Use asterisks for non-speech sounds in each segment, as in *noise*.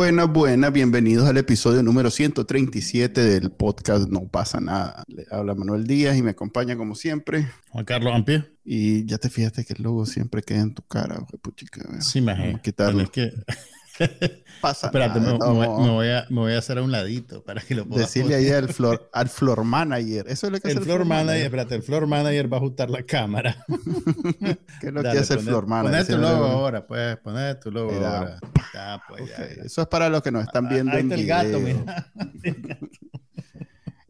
Buenas, buenas, bienvenidos al episodio número 137 del podcast No pasa nada. Le habla Manuel Díaz y me acompaña como siempre. Juan Carlos Ampie. Y ya te fijaste que el logo siempre queda en tu cara, puchica. Sí, me quitarlo. Es que... *laughs* Pasa Espérate, me, voy a, me, voy a, hacer a un ladito para que lo pueda Decirle ahí al floor, al floor manager. Eso es lo que el hace el floor manager. Espérate, el floor manager va a ajustar la cámara. *laughs* *laughs* ¿Qué es lo que hace el floor manager? Poner tu logo ahora, pues. Poner tu logo ahora. Ya, pues, ya, Eso es para los que nos están ah, viendo ahí en está el gato, mira.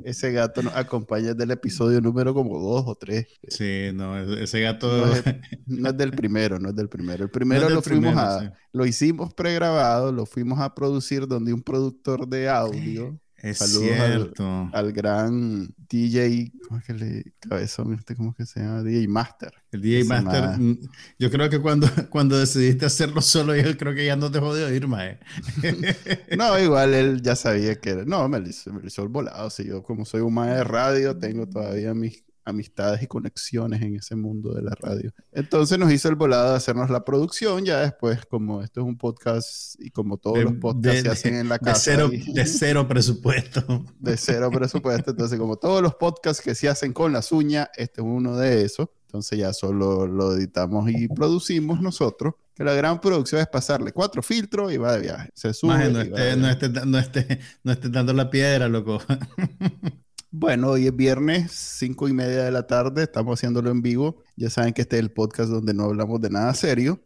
Ese gato nos acompaña del episodio número como dos o tres. Sí, no, ese gato... *laughs* No es, del primero, no es del primero. El primero lo fuimos a... Lo hicimos pregrabado, lo fuimos a producir donde un productor de audio es cierto. Al, gran DJ, ¿cómo es que le cabezón este? ¿Cómo es que se llama? DJ Master. El DJ Master, mm, yo creo que cuando, *laughs* cuando decidiste hacerlo solo, yo creo que ya no dejó de oír, mae. *laughs* no, igual él ya sabía que era. No, me lo hizo, me hizo el volado. Si yo, como soy un mae de radio, tengo todavía mis amistades y conexiones en ese mundo de la radio. Entonces nos hizo el volado de hacernos la producción, ya después, como esto es un podcast y como todos los podcasts se hacen en la casa. De cero, de cero presupuesto. *laughs* De cero presupuesto. Entonces, como todos los podcasts que se hacen con las uñas, este es uno de esos. Entonces ya solo lo editamos y producimos nosotros. Que la gran producción es pasarle cuatro filtros y va de viaje. Se sube. no, esté, no, esté, no, esté, no esté dando la piedra, loco. *laughs* Bueno, hoy es viernes, cinco y media de la tarde, estamos haciéndolo en vivo. Ya saben que este es el podcast donde no hablamos de nada serio.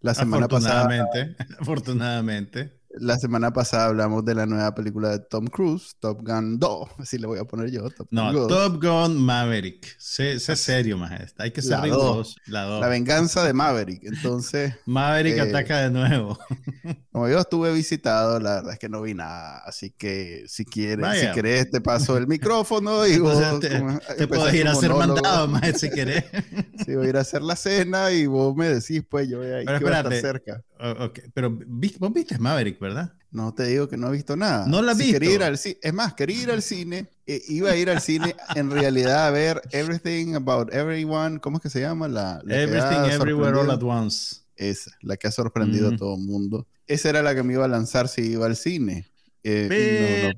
La semana afortunadamente, pasada. Afortunadamente. *laughs* La semana pasada hablamos de la nueva película de Tom Cruise, Top Gun 2, *laughs* así le voy a poner yo. no, Top Gun Maverick. Sé, serio, maestro. Hay que ser la La, la, venganza de Maverick. Entonces. Maverick eh, ataca de nuevo. *laughs* como yo estuve visitado, la verdad es que no vi nada. Así que si quieres, si querés, te paso el *laughs* micrófono y vos. te, puedes ir a hacer mandado, maestro, si querés. sí, voy a ir a hacer la cena y vos me decís, pues yo voy a, ir cerca. Okay. Pero vos viste Maverick, ¿verdad? No te digo que no he visto nada. No la he visto. Ir al es más, quería ir al cine. Eh, iba a ir al cine en realidad a ver Everything About Everyone. ¿Cómo es que se llama? La, Everything Everywhere All at Once. Esa, la que ha sorprendido a todo el mundo. Esa era la que me iba a lanzar si iba al cine. Eh,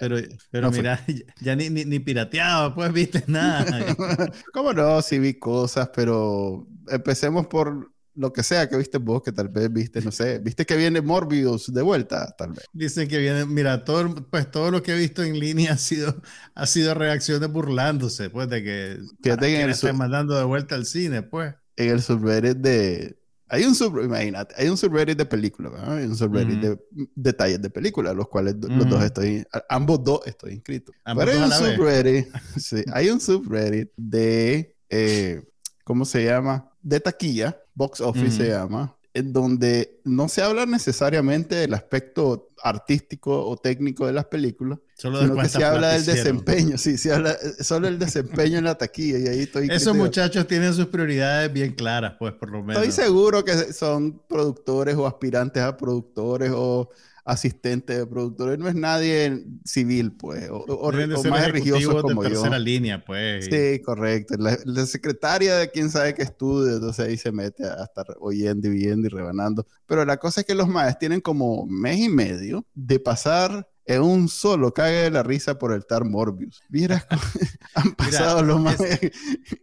pero, pero mira, *laughs* ya ni, ni, ni, pirateado, pues viste nada. *laughs* ¿Cómo no? Sí vi cosas, pero empecemos por lo que sea que viste vos, que tal vez viste, no sé, viste que viene Morbius de vuelta, tal vez. Dicen que viene, mira, todo, pues todo lo que he visto en línea *laughs* ha sido, ha sido reacciones burlándose, pues, de que, Fíjate que, estén mandando de vuelta al cine, pues. En el subreddit de, hay un subreddit, imagínate, hay un subreddit de películas, hay un subreddit de detalles de películas, los cuales los dos estoy, ambos dos estoy inscrito. Pero hay un subreddit, *laughs* sí, hay un subreddit de, eh, ¿cómo se llama? De taquilla Box Office se llama, en donde no se habla necesariamente del aspecto artístico o técnico de las películas, sino que se habla del desempeño, sí, se habla solo el desempeño en la taquilla y ahí estoy... Esos muchachos tienen sus prioridades bien claras, pues por lo menos. Estoy seguro que son productores o aspirantes a productores o asistente de productores, no es nadie civil, pues, o, o, más religioso como de tercera línea, pues. Sí, correcto. La, secretaria de quién sabe qué estudio, entonces ahí se mete a estar oyendo y viendo y rebanando. Pero la cosa es que los maestros tienen como mes y medio de pasar en un solo cague de la risa por el tar Morbius. *laughs* *laughs* Mira, han pasado los más.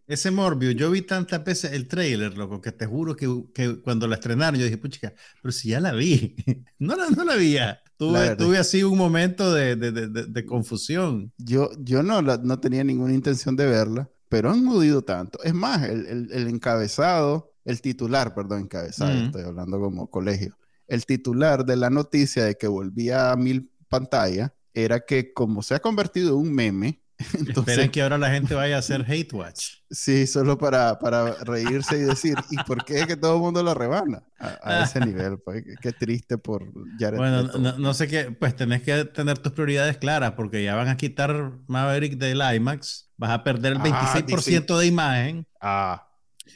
Ese, Morbius, yo vi tantas veces el trailer, loco, que te juro que, que cuando la estrenaron, yo dije, puchica, pero si ya la vi. *laughs* no, la, no la vi ya. Tuve, tuve, así un momento de, de, de, de confusión. Yo, yo no, no tenía ninguna intención de verla, pero han jodido tanto. Es más, el, el, el encabezado, el titular, perdón, encabezado, estoy hablando como colegio. El titular de la noticia de que volvía a mil pantalla era que como se ha convertido en un meme, *laughs* Esperan que ahora la gente vaya a hacer hate watch. Sí, solo para, para reírse y decir, ¿y por qué es que todo el mundo lo rebana? A, ese nivel, pues qué triste por Jared Bueno, no, sé qué, pues tenés que tener tus prioridades claras porque ya van a quitar Maverick del IMAX, vas a perder el 26% ah, de imagen. Ah.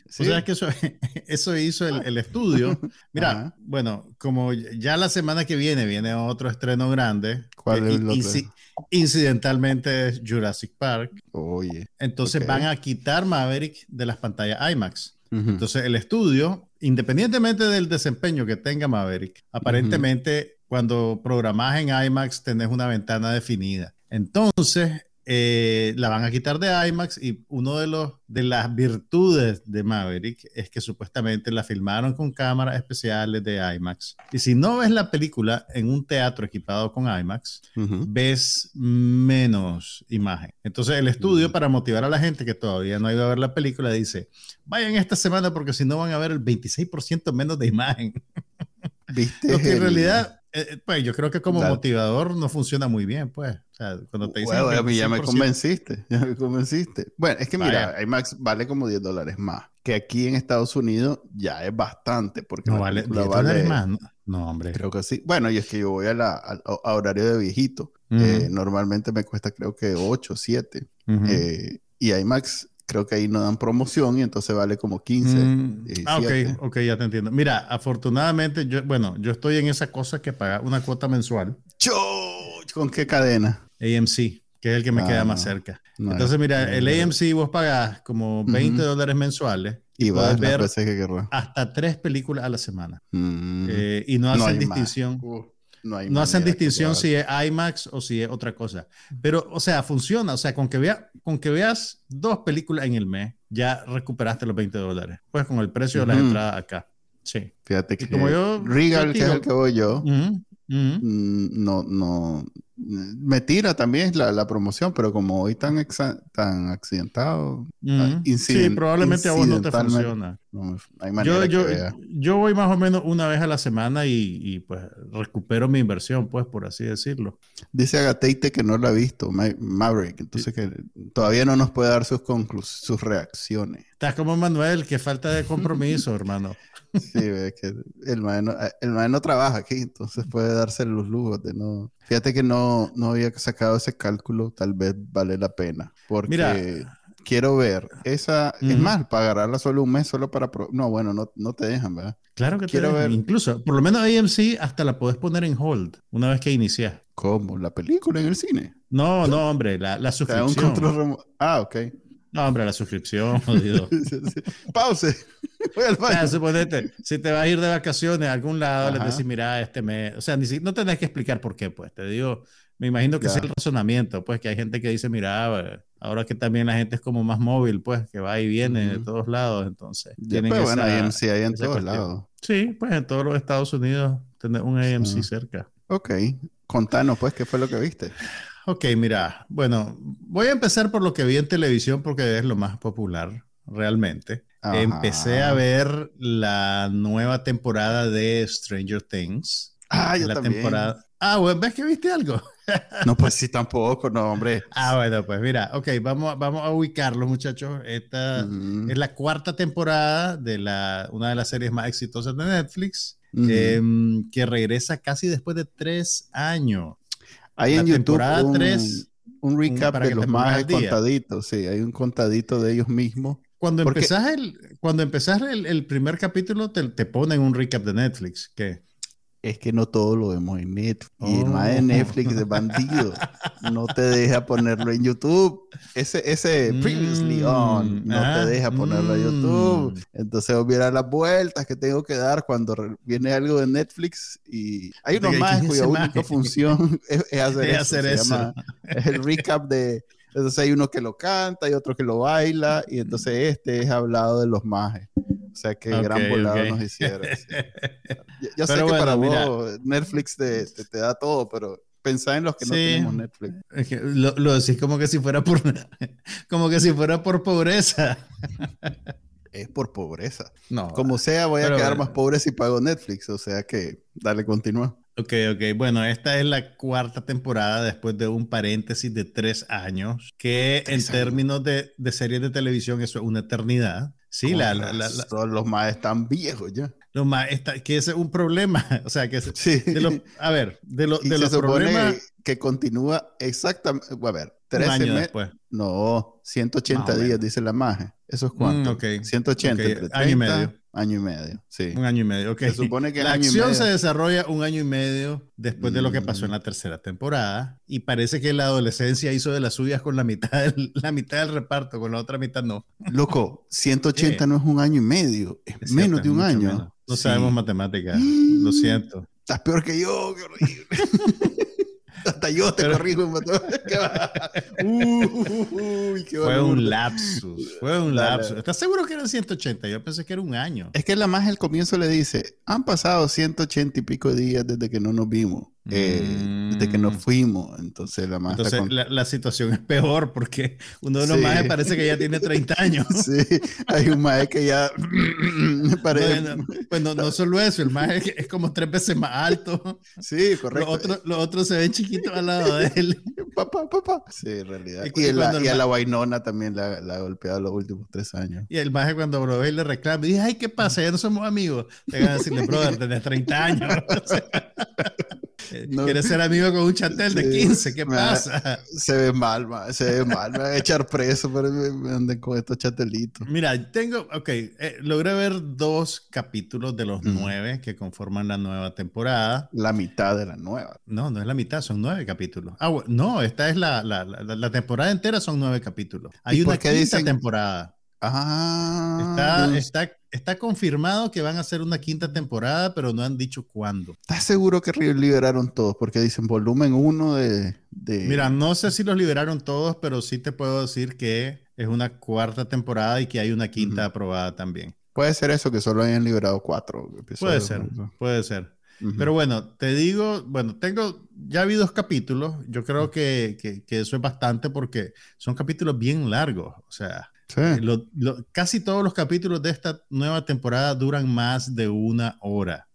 ¿Sí? O sea, que eso, *laughs* eso hizo el, estudio. *laughs* Mira, bueno, como ya la semana que viene viene otro estreno grande. ¿Cuál es el otro? incidentalmente es Jurassic Park. Oye. Entonces van a quitar Maverick de las pantallas IMAX. Entonces el estudio, independientemente del desempeño que tenga Maverick, aparentemente cuando programas en IMAX tenés una ventana definida. Entonces, eh, la van a quitar de IMAX y uno de los de las virtudes de Maverick es que supuestamente la filmaron con cámaras especiales de IMAX. Y si no ves la película en un teatro equipado con IMAX, ves menos imagen. Entonces el estudio para motivar a la gente que todavía no ha ido a ver la película dice, vayan esta semana porque si no van a ver el 26% menos de imagen. ¿Viste? Lo que en realidad eh, eh, pues yo creo que como motivador no funciona muy bien, pues. O sea, cuando te dicen. Bueno, ya me convenciste, *laughs* ya me convenciste. Bueno, es que mira, IMAX vale como 10 dólares más, que aquí en Estados Unidos ya es bastante, porque no vale 10 dólares más. No, hombre. Creo que sí. Bueno, y es que yo voy a, la, a, horario de viejito. Eh, normalmente me cuesta creo que 8, 7. y IMAX creo que ahí no dan promoción y entonces vale como 15. Mm, ah, ok, ok, ya te entiendo. Mira, afortunadamente, yo, bueno, yo estoy en esa cosa que paga una cuota mensual. ¿Con qué cadena? AMC, que es el que me queda más ah, cerca. entonces, mira, el AMC vos pagás como 20 dólares mensuales. Y vas a ver hasta tres películas a la semana. Mm. Eh, y no hacen distinción. No, hacen distinción si es IMAX o si es otra cosa. Pero, o sea, funciona. O sea, con que, vea, con que veas dos películas en el mes, ya recuperaste los 20 dólares. Pues con el precio de las entradas acá. Sí. Fíjate que como yo, Regal, que es el que voy yo, mm, no, no, me tira también la, la, promoción, pero como hoy tan, tan accidentado, ah, sí, probablemente a vos no te funciona. yo, yo, yo, voy más o menos una vez a la semana y, y, pues recupero mi inversión, pues por así decirlo. Dice Agateite que no la ha visto, Maverick, entonces que todavía no nos puede dar sus, sus reacciones. Estás como Manuel, que falta de compromiso, *laughs* hermano. Sí, es que el maestro el no trabaja aquí, entonces puede darse los lujos de no. Fíjate que no, no había sacado ese cálculo, tal vez vale la pena. Porque quiero ver esa. Es más, pagarla solo un mes, solo para. No, bueno, no, no te dejan, ¿verdad? Claro que quiero te dejan. ver. Incluso, por lo menos AMC hasta la puedes poner en hold una vez que inicias. ¿Cómo? ¿La película en el cine? No, no, hombre, la, la suscripción. Ah, ok. No, hombre, la suscripción, *laughs* jodido. Pause. *laughs* Voy al baño. suponete, si te vas a ir de vacaciones a algún lado, le decís, mira, este mes. O sea, ni no tenés que explicar por qué, pues. Te digo, me imagino que es el razonamiento, pues, que hay gente que dice, mira, ahora que también la gente es como más móvil, pues, que va y viene de todos lados, entonces. pues, bueno, AMC hay en todos lados. Sí, pues en todos los Estados Unidos tener un AMC cerca. Ok. Contanos, pues, qué fue lo que viste. Ok, mira, bueno, voy a empezar por lo que vi en televisión porque es lo más popular, realmente. Empecé a ver la nueva temporada de Stranger Things. Ah, yo la también. Temporada... Ah, bueno, ¿ves que viste algo? no, pues *laughs* sí, tampoco, no, hombre. Ah, bueno, pues mira, ok, vamos, vamos a ubicarlo, muchachos. Esta es la cuarta temporada de la, una de las series más exitosas de Netflix, em, que regresa casi después de tres años. Hay en YouTube un, un recap de los más contaditos, sí, hay un contadito de ellos mismos. Cuando empezás el, cuando empezás el, el primer capítulo te, te, ponen un recap de Netflix, ¿qué? Es que no todo lo vemos en Netflix. Y el más de Netflix de bandido no te deja ponerlo en YouTube. Ese, ese previously mm, on no te ah, deja ponerlo en YouTube. Mm. Entonces hubiera las vueltas que tengo que dar cuando viene algo de Netflix y hay uno más cuya única función *laughs* es, hacer, eso. es el recap de entonces hay uno que lo canta y otro que lo baila y entonces este es hablado de los majes. O sea, que gran volado nos hicieron. Yo, *laughs* sé que para vos Netflix te, te, da todo, pero pensá en los que no tenemos Netflix. lo, lo, decís como que si fuera por *laughs* como que si fuera por pobreza. es por pobreza. No. Como sea, voy a quedar más pobre si pago Netflix. O sea que, dale, continúa. Ok, ok. Bueno, esta es la cuarta temporada después de un paréntesis de tres años, que en términos de, de, series de televisión eso es una eternidad. Sí, la, la, todos los más están viejos ya. Los más, está, que ese es un problema. *laughs* O sea, que sí. a ver, de, lo, de los problemas... Que continúa exactamente, a ver, 13 meses. No, 180 días, dice la magia. ¿Eso es cuánto? Mm, okay. 180, año y medio. Año y medio, sí. Un año y medio, ok. Se supone que la acción se desarrolla un año y medio después de lo que pasó en la mm. tercera temporada y parece que la adolescencia hizo de las suyas con la mitad del, *laughs* la mitad del reparto, con la otra mitad no. Loco, 180 no es un año y medio, es, menos de un año. No sabemos matemáticas, lo siento. *gasps* Estás peor que yo, qué horrible. *laughs* Hasta yo te corrijo. *laughs* fue un lapsus. Fue un lapsus. ¿Estás seguro que eran 180? Yo pensé que era un año. Es que la más al comienzo le dice, han pasado 180 y pico días desde que no nos vimos. Eh, desde que nos mm. fuimos. Entonces la más Entonces la, situación es peor porque uno de los más parece que ya tiene 30 años. *laughs* sí, hay un más que ya *laughs* parece... pues no, solo eso, el más es, como tres veces más alto. Sí, correcto. Los otros, los otros se ven chiquitos al lado de él. *laughs* papá, papá. Sí, en realidad. Y, a la Wainona también la, ha golpeado los últimos tres años. Y el más cuando Brother le reclama, dice, ay, ¿qué pasa? Ya no somos amigos. Te van a decirle, brother, tenés 30 años. ¿Quieres ser amigo con un chatel de 15? ¿Qué pasa? se ve mal, se ve mal. Me va a echar preso por me anden con estos chatelitos. Mira, tengo, ok, eh, logré ver dos capítulos de los nueve que conforman la nueva temporada. La mitad de la nueva. No, no es la mitad, son nueve capítulos. Ah, no, esta es la, la, la, temporada entera, son nueve capítulos. Hay una quinta temporada. Ah, está, está, confirmado que van a hacer una quinta temporada, pero no han dicho cuándo. ¿Estás seguro que liberaron todos? Porque dicen volumen 1 de, Mira, no sé si los liberaron todos, pero sí te puedo decir que es una cuarta temporada y que hay una quinta aprobada también. Puede ser eso, que solo hayan liberado cuatro Puede ser, puede ser. Pero bueno, te digo, bueno, tengo, ya vi dos capítulos, yo creo que, que, que, eso es bastante porque son capítulos bien largos, o sea, eh, casi todos los capítulos de esta nueva temporada duran más de una hora.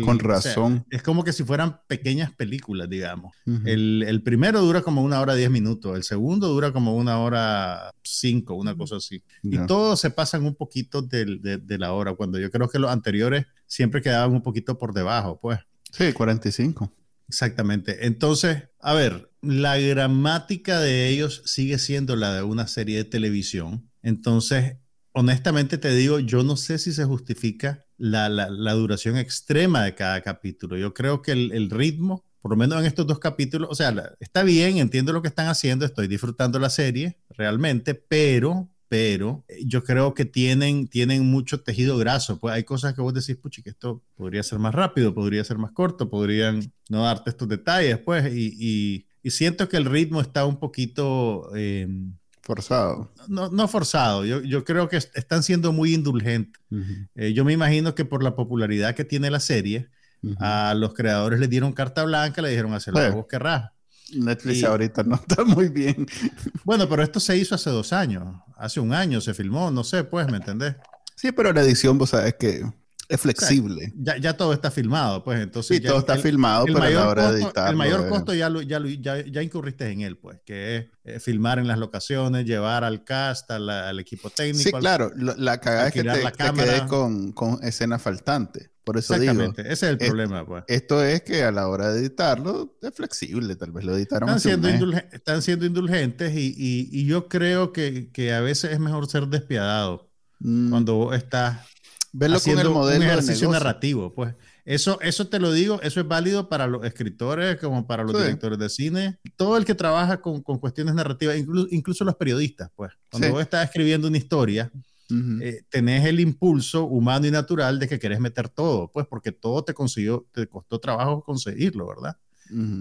Con razón. es como que si fueran pequeñas películas, digamos. el, primero dura como una hora diez minutos, el segundo dura como una hora cinco, una cosa así. Y todos se pasan un poquito de, de, la hora, cuando yo creo que los anteriores siempre quedaban un poquito por debajo, pues. Sí, 45. Exactamente. Entonces, a ver, la gramática de ellos sigue siendo la de una serie de televisión. Entonces, honestamente te digo, yo no sé si se justifica la, duración extrema de cada capítulo. Yo creo que el, ritmo, por lo menos en estos dos capítulos, o sea, está bien, entiendo lo que están haciendo, estoy disfrutando la serie realmente, pero pero eh, yo creo que tienen, tienen mucho tejido graso. Pues hay cosas que vos decís, puchi, que esto podría ser más rápido, podría ser más corto, podrían no darte estos detalles, pues, y, y, siento que el ritmo está un poquito... Eh, forzado. No, no forzado, yo, yo, creo que están siendo muy indulgentes. Eh, yo me imagino que por la popularidad que tiene la serie, a los creadores les dieron carta blanca, le dijeron hacer lo que vos querrás. Netflix ahorita no está muy bien. Bueno, pero esto se hizo hace dos años. Hace un año se filmó, no sé, pues, ¿me entendés? Sí, pero la edición, vos sabes que es flexible. ya, ya, todo está filmado, pues entonces. Sí, todo está filmado, pero a la hora de editar. El mayor costo ya, ya, ya, ya, incurriste en él, pues, que es eh, filmar en las locaciones, llevar al cast, al, equipo técnico. Sí, claro, la cagada es que te, te quedes con, con escenas faltantes. Por eso Exactamente, ese es el problema. Pues. Esto es que a la hora de editarlo es flexible, tal vez lo editaron Están, siendo, están siendo indulgentes y, y, y yo creo que, que, a veces es mejor ser despiadado mm. cuando estás Verlo haciendo con el modelo un ejercicio narrativo. Pues eso, eso te lo digo, eso es válido para los escritores como para los directores de cine. Todo el que trabaja con, con cuestiones narrativas, incluso, incluso los periodistas, pues. Cuando vos estás escribiendo una historia, eh, tenés el impulso humano y natural de que querés meter todo, pues porque todo te consiguió, te costó trabajo conseguirlo, ¿verdad?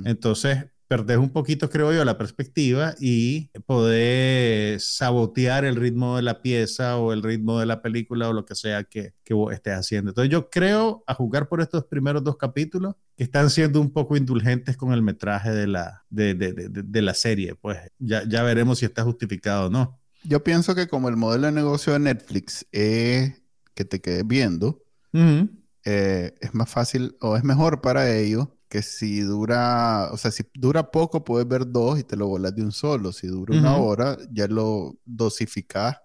Entonces, perdés un poquito, creo yo, la perspectiva y podés sabotear el ritmo de la pieza o el ritmo de la película o lo que sea que, que vos estés haciendo. Entonces, yo creo, a jugar por estos primeros dos capítulos, que están siendo un poco indulgentes con el metraje de la, de, de, de, de la serie. Pues ya, ya veremos si está justificado o no. Yo pienso que como el modelo de negocio de Netflix es que te quedes viendo, eh, es más fácil o es mejor para ellos que si dura, o sea, si dura poco, puedes ver dos y te lo volas de un solo. Si dura una hora, ya lo dosificás,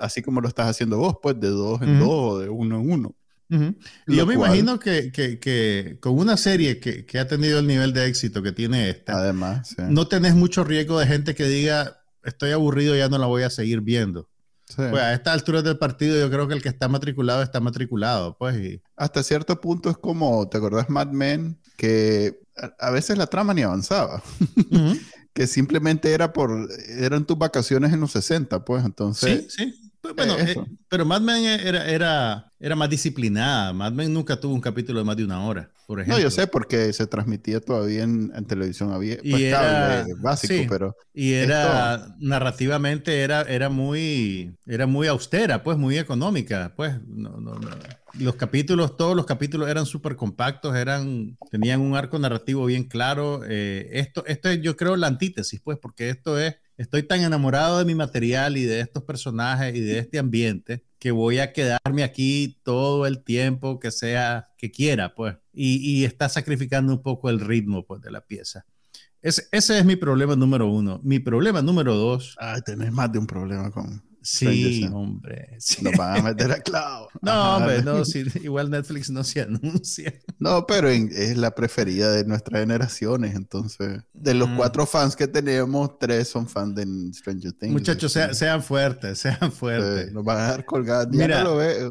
así como lo estás haciendo vos, pues de dos en dos o de uno en uno. Y yo me imagino que, que, que, con una serie que, que, ha tenido el nivel de éxito que tiene esta, además, no tenés mucho riesgo de gente que diga, estoy aburrido, ya no la voy a seguir viendo. Pues a esta altura del partido yo creo que el que está matriculado está matriculado, pues. Hasta cierto punto es como, ¿te acordás Mad Men? Que a, veces la trama ni avanzaba. *laughs* que simplemente era por, eran tus vacaciones en los 60, pues entonces... Sí, sí. Bueno, eh, pero Mad Men era, era, era más disciplinada. Mad Men nunca tuvo un capítulo de más de una hora, por ejemplo. No, yo sé, porque se transmitía todavía en, televisión había pues, era, básico, pero... Y era, narrativamente, era, era, muy, era muy austera, pues, muy económica, pues, no, no, no. Los capítulos, todos los capítulos eran súper compactos, eran, tenían un arco narrativo bien claro. Eh, esto, esto es, yo creo, la antítesis, pues, porque esto es estoy tan enamorado de mi material y de estos personajes y de este ambiente que voy a quedarme aquí todo el tiempo que sea que quiera, pues. Y, y está sacrificando un poco el ritmo pues, de la pieza. ese es mi problema número uno. Mi problema número dos. Ay, tenés más de un problema con, Sí, hombre. *laughs* Nos van a meter a clavo. no, hombre, no, igual Netflix no se anuncia. No, pero es la preferida de nuestras generaciones, entonces. De los mm. cuatro fans que tenemos, tres son fans de Stranger Things. Muchachos, sean fuertes, sean fuertes. nos van a dejar colgados. Mira, lo ve.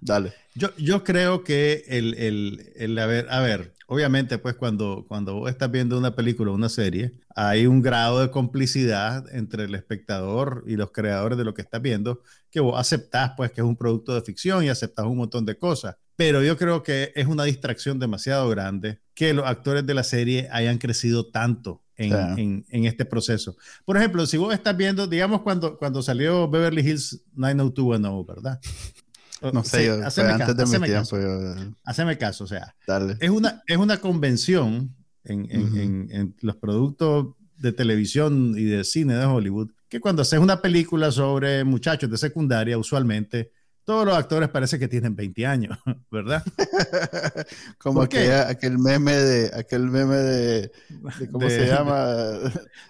Dale. Yo, yo creo que el, el, el, a ver, a ver, obviamente, pues cuando, cuando vos estás viendo una película o una serie, hay un grado de complicidad entre el espectador y los creadores de lo que estás viendo, que vos aceptás, pues, que es un producto de ficción y aceptás un montón de cosas. Pero yo creo que es una distracción demasiado grande que los actores de la serie hayan crecido tanto en, en, este proceso. Por ejemplo, si vos estás viendo, digamos, cuando, cuando salió Beverly Hills 90210, ¿verdad? No sé, antes de mi tiempo. Haceme caso, o sea, Es, una, es una convención en, en, en, los productos de televisión y de cine de Hollywood que cuando haces una película sobre muchachos de secundaria, usualmente todos los actores parece que tienen 20 años, *laughs* ¿verdad? *laughs* Como aquel, aquel meme de, aquel meme de, ¿cómo se *laughs* llama?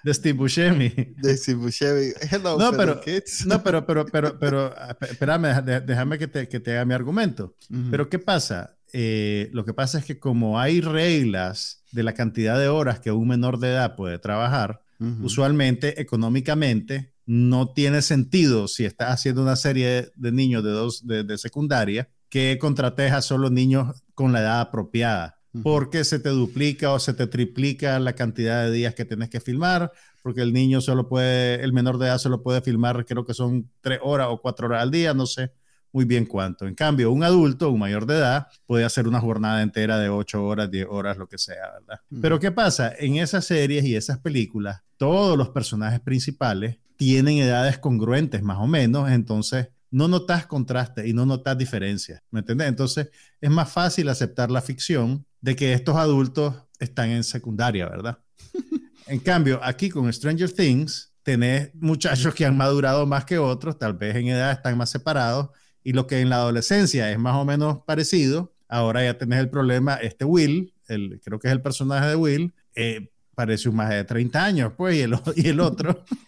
De, Steve Buscemi. De Steve Buscemi. Hello, no, pero, kids. no, pero, pero, pero, pero, espérame, déjame que te, que te haga mi argumento. Pero ¿qué pasa? Eh, lo que pasa es que como hay reglas de la cantidad de horas que un menor de edad puede trabajar, usualmente económicamente no tiene sentido si estás haciendo una serie de niños de, dos, de, secundaria que contrates a solo niños con la edad apropiada, porque se te duplica o se te triplica la cantidad de días que tienes que filmar, porque el niño solo puede, el menor de edad solo puede filmar, creo que son tres horas o cuatro horas al día, no sé muy bien cuánto. En cambio, un adulto, un mayor de edad, puede hacer una jornada entera de ocho horas, diez horas, lo que sea, ¿verdad? Pero ¿qué pasa? En esas series y esas películas, todos los personajes principales tienen edades congruentes más o menos, entonces no notas contraste y no notas diferencia, ¿me entiendes? Entonces es más fácil aceptar la ficción de que estos adultos están en secundaria, ¿verdad? *laughs* en cambio, aquí con Stranger Things, tenés muchachos que han madurado más que otros, tal vez en edad están más separados, y lo que en la adolescencia es más o menos parecido, ahora ya tenés el problema, este Will, el, creo que es el personaje de Will, eh, parece un más de 30 años, pues, y el, y el otro *laughs*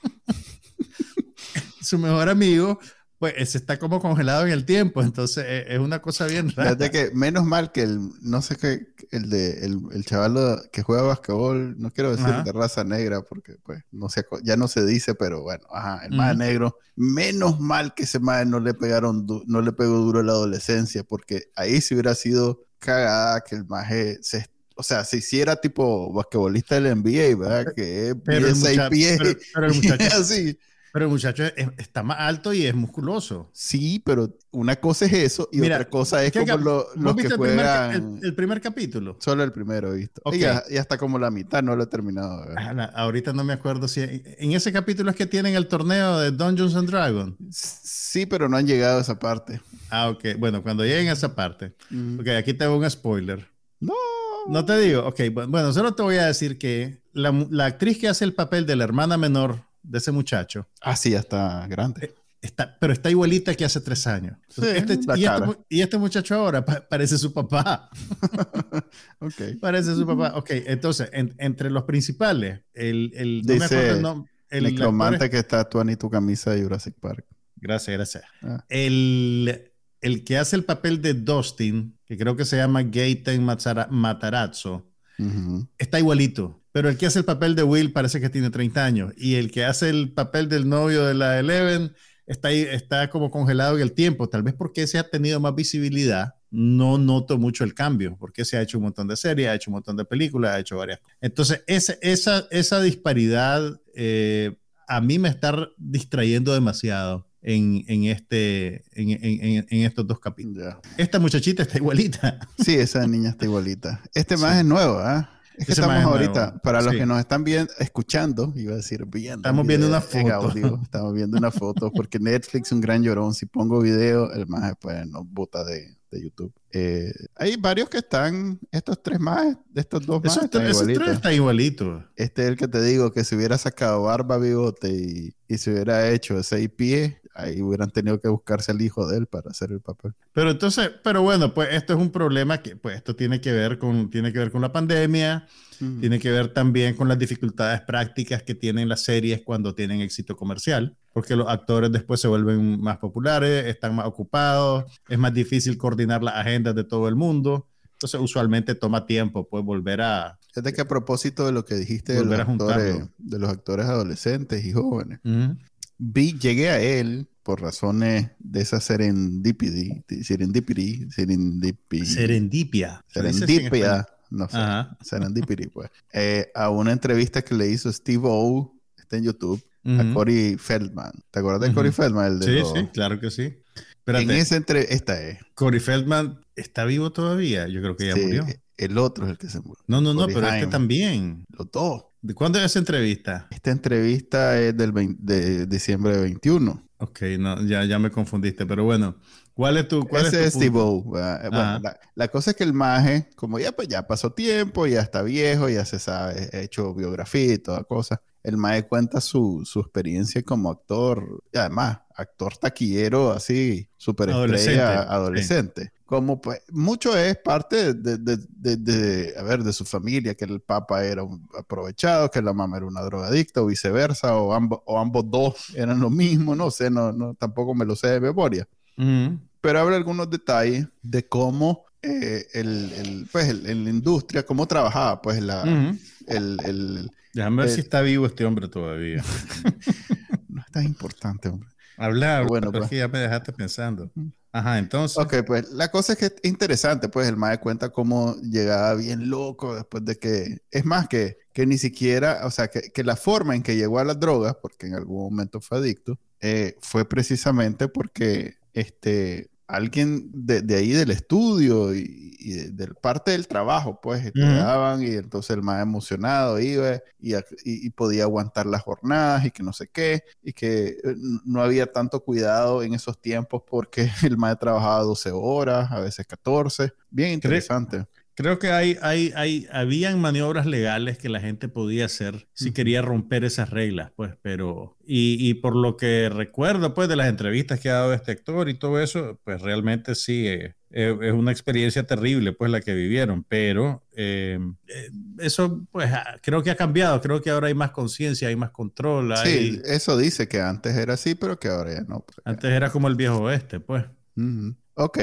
su mejor amigo, pues ese está como congelado en el tiempo, entonces e, es una cosa bien rara. Fíjate que menos mal que el, no sé qué, el de el, el chaval que juega basquetbol, no quiero decir de raza negra, porque pues no sé, ya no se dice, pero bueno, ajá, el más negro, menos mal que ese más no le pegaron, no le pegó duro la adolescencia, porque ahí sí hubiera sido cagada que el maje se o sea, se hiciera tipo basquetbolista del NBA, ¿verdad? Que pero el, pero, el *laughs* muchacho, así. Pero el muchacho está más alto y es musculoso. Sí, pero una cosa es eso y otra cosa es como lo, los que juegan... El primer, capítulo? Solo el primero he visto. Y, ya, hasta como la mitad no lo he terminado. Ah, ahorita no me acuerdo si... En ese capítulo es que tienen el torneo de Dungeons and Dragons. Sí, pero no han llegado a esa parte. Ah, ok. Bueno, cuando lleguen a esa parte. Ok, aquí tengo un spoiler. No. No te digo. Ok, bueno, solo te voy a decir que la, la actriz que hace el papel de la hermana menor de ese muchacho. Ah, sí, ya está grande. está, pero está igualita que hace tres años. Este, este y, este, muchacho ahora parece su papá. *laughs* okay. Parece su papá. Ok, entonces, entre los principales, el, el, Dice, el, necromante que está actuando en tu camisa de Jurassic Park. Gracias, gracias. Ah. El, el que hace el papel de Dustin, que creo que se llama Gaten Matarazzo, está igualito. Pero el que hace el papel de Will parece que tiene 30 años. Y el que hace el papel del novio de la Eleven está, está como congelado en el tiempo. Tal vez porque se ha tenido más visibilidad, no noto mucho el cambio, porque se ha hecho un montón de series, ha hecho un montón de películas, ha hecho varias. Entonces, esa, esa, esa disparidad eh, a mí me está distrayendo demasiado. En, en, este, en, en, en, estos dos capítulos. Esta muchachita está igualita. *laughs* Sí, esa niña está igualita. Este más es nuevo, ¿ah? Es que estamos ahorita, para los que nos están viendo, escuchando, iba a decir viendo. Estamos viendo una foto. *laughs* estamos viendo una foto porque Netflix es un gran llorón. Si pongo video, el más pues nos bota de, de YouTube. Eh, hay varios que están, estos tres más, estos dos más. están está igualito. Este es el que te digo que si hubiera sacado barba, bigote y, y se hubiera hecho seis pies, ahí hubieran tenido que buscarse al hijo de él para hacer el papel. Pero entonces, pero bueno, pues esto es un problema que, pues esto tiene que ver con, tiene que ver con la pandemia, tiene que ver también con las dificultades prácticas que tienen las series cuando tienen éxito comercial, porque los actores después se vuelven más populares, están más ocupados, es más difícil coordinar las agendas de todo el mundo. Entonces, usualmente toma tiempo, pues, volver a... Fíjate que a propósito de lo que dijiste de los, actores, de los actores adolescentes y jóvenes, vi, llegué a él por razones de esa serendipity, serendipity, serendipity, serendipia, serendipia, no sé, serendipity, pues, eh, a una entrevista que le hizo Steve O, está en YouTube, a Corey Feldman. ¿Te acuerdas de Corey Feldman? El de sí, sí, claro que sí. en esa entre esta es. Corey Feldman está vivo todavía. Yo creo que ya murió. El otro es el que se murió. No, no, no, pero este también. Los dos. ¿De cuándo es esa entrevista? Esta entrevista es del de diciembre de 21. Ok, no, ya, ya me confundiste, pero bueno, ¿cuál es tu cuál Ese es, Steve Bueno, la, cosa es que el maje, como ya pues ya pasó tiempo, ya está viejo, ya se sabe, ha hecho biografía y toda cosa. El maje cuenta su, su experiencia como actor, y además, actor taquillero así, súper estrella, adolescente como pues mucho es parte de, de, de, a ver, de su familia, que el papá era un aprovechado, que la mamá era una drogadicta o viceversa, o ambos, o ambos dos eran lo mismo, no sé, no, no, tampoco me lo sé de memoria. Pero habrá algunos detalles de cómo eh, el, el, pues, en la industria, cómo trabajaba, pues la, el, el, Déjame ver si está vivo este hombre todavía. *laughs* no es tan importante, hombre. Hablar, bueno, pues, ya me dejaste pensando. Ajá, entonces. Ok, pues la cosa es que es interesante, pues el mae cuenta cómo llegaba bien loco después de que. Es más, que, que ni siquiera, o sea, que, que la forma en que llegó a las drogas, porque en algún momento fue adicto, eh, fue precisamente porque este, alguien de, de, ahí del estudio y, de, parte del trabajo, pues, estudiaban y entonces el más emocionado iba y, y, podía aguantar las jornadas y que no sé qué, y que eh, no había tanto cuidado en esos tiempos porque *laughs* el más trabajaba 12 horas, a veces 14. Bien interesante. Creo que hay, hay, hay, habían maniobras legales que la gente podía hacer si quería romper esas reglas, pues, pero, y, y, por lo que recuerdo, pues, de las entrevistas que ha dado este actor y todo eso, pues, realmente sí, eh, eh, es una experiencia terrible, pues, la que vivieron, pero eh, eso, pues, ah, creo que ha cambiado, creo que ahora hay más conciencia, hay más control. Sí, eso dice que antes era así, pero que ahora ya no. Pues, antes era como el viejo oeste, pues. Ok,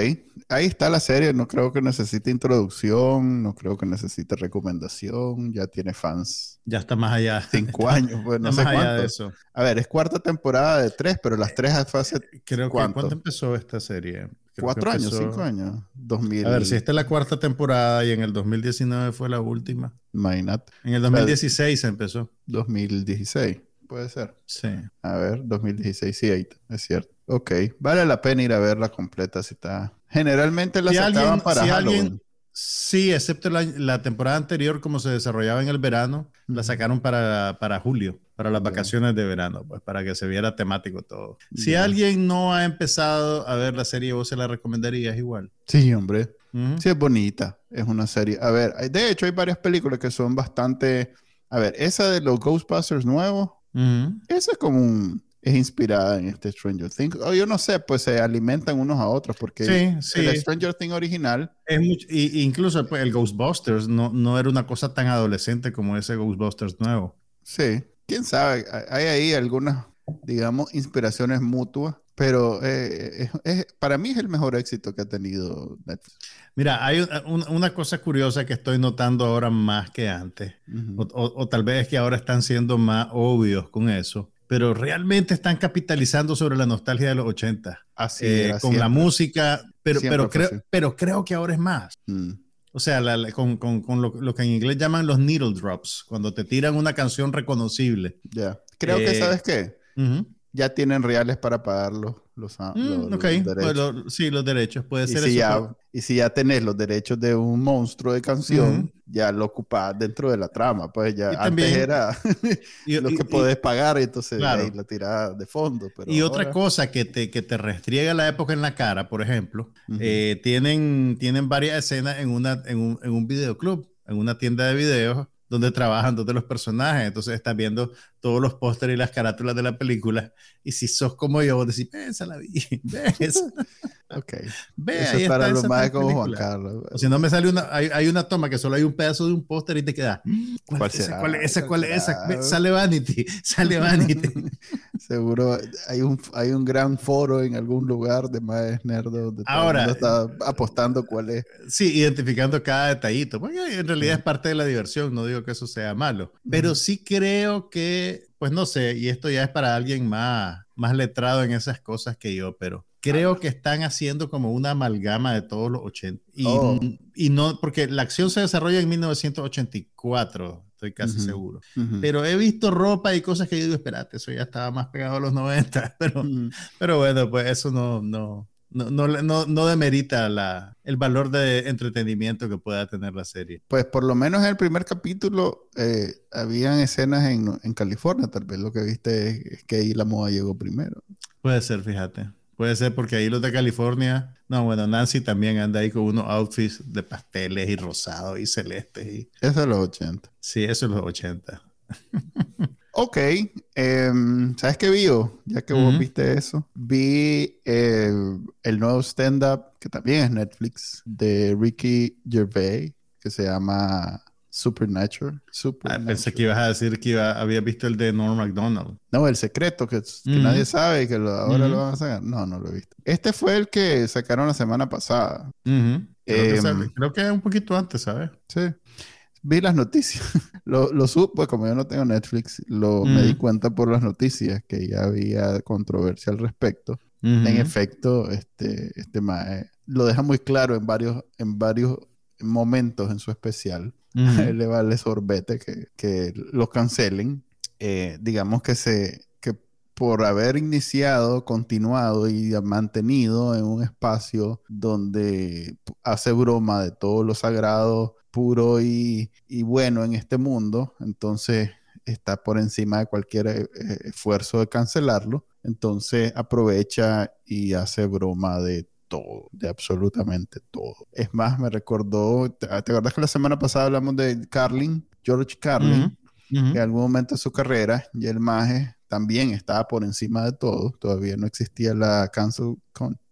ahí está la serie. No creo que necesite introducción, no creo que necesite recomendación. Ya tiene fans. Ya está más allá. Cinco *laughs* años, pues no sé más allá de eso. A ver, es cuarta temporada de tres, pero las tres fase. Creo que ¿cuánto empezó esta serie? Cuatro años, cinco años. 2000... A ver, si esta es la cuarta temporada y en el 2019 fue la última. Imagínate. En el 2016 se empezó. 2016, puede ser. Sí. A ver, 2016, sí, ahí es cierto. Ok, vale la pena ir a verla completa si está. Generalmente la sacaban para Halloween. sí, excepto la, temporada anterior, como se desarrollaba en el verano, la sacaron para, para julio, para las vacaciones de verano, pues para que se viera temático todo. Si alguien no ha empezado a ver la serie, vos se la recomendarías igual. Sí, hombre. Sí, es bonita. Es una serie. A ver, de hecho, hay varias películas que son bastante. A ver, esa de los Ghostbusters nuevos, esa es como un es inspirada en este Stranger Things. O yo no sé, pues se alimentan unos a otros porque el Stranger Things original... Es mucho, y, incluso pues, el Ghostbusters no, no era una cosa tan adolescente como ese Ghostbusters nuevo. Sí, quién sabe, hay ahí algunas, digamos, inspiraciones mutuas pero eh, para mí es el mejor éxito que ha tenido Netflix. Mira, hay una cosa curiosa que estoy notando ahora más que antes, o, tal vez es que ahora están siendo más obvios con eso, pero realmente están capitalizando sobre la nostalgia de los 80. Así eh, Con la música, pero, pero, creo, pero creo que ahora es más. Mm. O sea, con, con, lo, que en inglés llaman los needle drops, cuando te tiran una canción reconocible. Ya. Creo que, eh, ¿sabes qué? Ya tienen reales para pagarlos los, mm, derechos. sí, los derechos, puede y ser si Ya, y si ya tenés los derechos de un monstruo de canción, ya lo ocupás dentro de la trama, pues ya antes era *laughs* lo que podés pagar y entonces ahí la tirás de fondo. y otra cosa que te, que te restriega la época en la cara, por ejemplo, eh, tienen, tienen varias escenas en, una, en, un, en un videoclub, en una tienda de videos, donde trabajan todos los personajes. Entonces estás viendo todos los pósteres y las carátulas de la película. Y si sos como yo, vos decís, esa la vi, *laughs* ves. *laughs* ok. Ve, Eso es para los más como Juan Carlos. O si no me sale una, hay, hay, una toma que solo hay un pedazo de un póster y te queda, mm, ¿cuál, es esa? ¿Cuál es esa? ¿Cuál es esa? Sale Vanity, *laughs* sale Vanity. Seguro hay un, hay un gran foro en algún lugar de más nerdos donde Ahora, todo está apostando cuál es. Sí, identificando cada detallito. Porque en realidad es parte de la diversión, no digo que eso sea malo. Pero sí creo que pues no sé, y esto ya es para alguien más, más letrado en esas cosas que yo, pero creo que están haciendo como una amalgama de todos los 80. Y, y no, porque la acción se desarrolla en 1984, estoy casi seguro. Pero he visto ropa y cosas que yo digo, espérate, eso ya estaba más pegado a los 90, *laughs* pero, pero bueno, pues eso no, no, no, no, no, demerita la, el valor de entretenimiento que pueda tener la serie. Pues por lo menos en el primer capítulo eh, habían escenas en, en, California, tal vez lo que viste es, que ahí la moda llegó primero. Puede ser, fíjate. Puede ser porque ahí los de California, no, bueno, Nancy también anda ahí con unos outfits de pasteles y rosados y celestes. Y... Eso es los 80. Sí, eso es los 80. *laughs* Ok, em, ¿sabes qué vi yo? Ya que vos viste eso, vi eh, el nuevo stand-up, que también es Netflix, de Ricky Gervais, que se llama Supernatural. Ah, pensé que ibas a decir que iba, había visto el de Norm MacDonald. No, el secreto, que, nadie sabe y que ahora lo van a sacar. No, no lo he visto. Este fue el que sacaron la semana pasada. Em, creo, que, es un poquito antes, ¿sabes? Sí vi las noticias. *laughs* lo, lo pues como yo no tengo Netflix, lo, me di cuenta por las noticias que ya había controversia al respecto. En efecto, este, este mae lo deja muy claro en varios, en varios momentos en su especial. *laughs* le vale sorbete que, que lo cancelen. Eh, digamos que se que por haber iniciado, continuado y mantenido en un espacio donde hace broma de todo lo sagrado puro y, bueno en este mundo, entonces está por encima de cualquier eh, esfuerzo de cancelarlo, entonces aprovecha y hace broma de todo, de absolutamente todo. Es más, me recordó, ¿te, acuerdas que la semana pasada hablamos de Carlin, George Carlin, que en algún momento de su carrera, y el maje también estaba por encima de todo, todavía no existía la cancel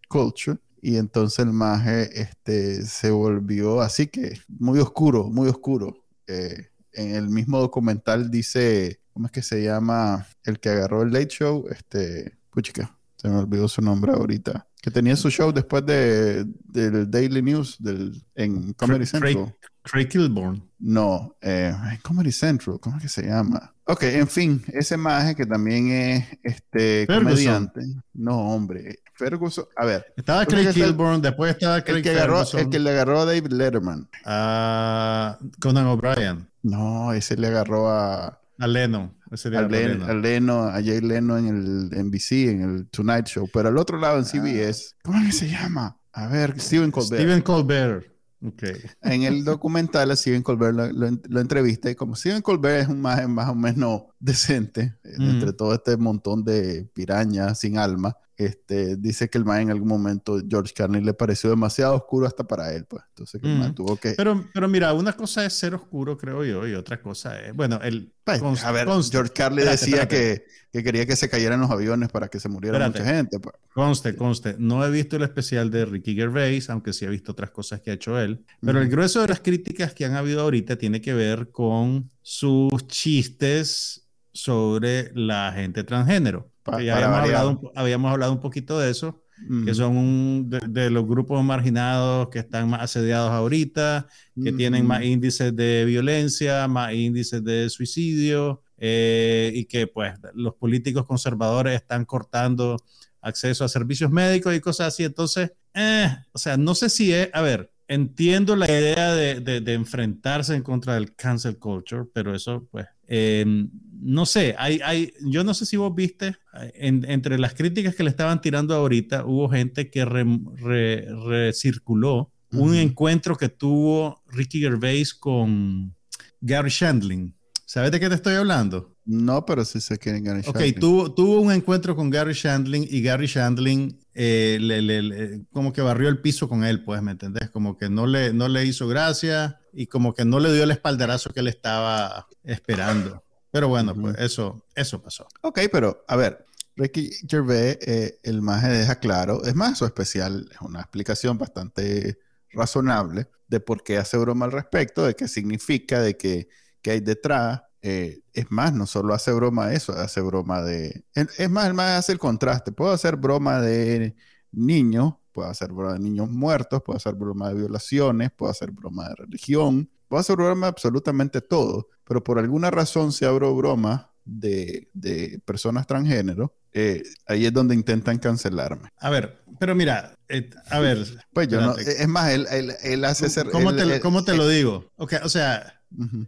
culture, y entonces el maje este, se volvió así que muy oscuro, muy oscuro. Eh, en el mismo documental dice, ¿cómo es que se llama? El que agarró el Late Show, este, puchica, se me olvidó su nombre ahorita, que tenía su show después de, del Daily News del, en Comedy Central. Craig Kilborn. No, eh, Comedy Central, ¿cómo es que se llama? Ok, en fin, ese maje que también es este comediante. No, hombre, Ferguson, a ver. Estaba Craig Kilborn, después estaba Craig el que agarró, El que le agarró a David Letterman. A Conan O'Brien. No, ese le agarró a... A Leno. Ese a, Leno. a Leno, a Jay Leno en el NBC, en el Tonight Show. Pero al otro lado en CBS, ¿cómo es que se llama? A ver, Stephen Colbert. Stephen Colbert. Okay. En el documental a Steven Colbert lo, entrevista y como Steven Colbert es un más, más o menos decente, entre todo este montón de pirañas sin alma, este, dice que el man en algún momento, George Carlin, le pareció demasiado oscuro hasta para él, pues. Entonces, que el man tuvo que... Pero, pero mira, una cosa es ser oscuro, creo yo, y otra cosa es, bueno, el... Pues, a ver, George Carlin decía Que, que, quería que se cayeran los aviones para que se muriera mucha gente. Pues. Conste, conste. No he visto el especial de Ricky Gervais, aunque sí he visto otras cosas que ha hecho él. Pero el grueso de las críticas que han habido ahorita tiene que ver con sus chistes sobre la gente transgénero habíamos, hablado, habíamos, hablado, un poquito de eso, que son de, los grupos marginados que están más asediados ahorita, que tienen más índices de violencia, más índices de suicidio, eh, y que pues los políticos conservadores están cortando acceso a servicios médicos y cosas así. Entonces, eh, o sea, no sé si es, a ver, entiendo la idea de, de, enfrentarse en contra del cancel culture, pero eso, pues, em, no sé, hay, hay, yo no sé si vos viste, entre las críticas que le estaban tirando ahorita, hubo gente que recirculó un encuentro que tuvo Ricky Gervais con Gary Shandling. ¿Sabes de qué te estoy hablando? No, pero sí sé quién es Gary Shandling. Ok, tuvo, tuvo un encuentro con Gary Shandling y Gary Shandling eh, le, como que barrió el piso con él, pues, ¿me entendés? Como que no le, no le hizo gracia y como que no le dio el espaldarazo que él estaba esperando. Pero bueno, pues eso, eso pasó. Ok, pero a ver, Ricky Gervais, eh, el más deja claro, es más, su especial es una explicación bastante razonable de por qué hace broma al respecto, de qué significa, de qué, qué hay detrás. Eh, es más, no solo hace broma de eso, hace broma de... Es más, el más hace el contraste. Puedo hacer broma de niños, puedo hacer broma de niños muertos, puedo hacer broma de violaciones, puedo hacer broma de religión, puedo hacer broma absolutamente todo, pero por alguna razón se abro broma de, de personas transgénero, eh, ahí es donde intentan cancelarme. A ver, pero mira, eh, a ver. Pues yo no, es más, él, él, hace ser... ¿Cómo, te, ¿cómo te lo digo? Okay, o sea,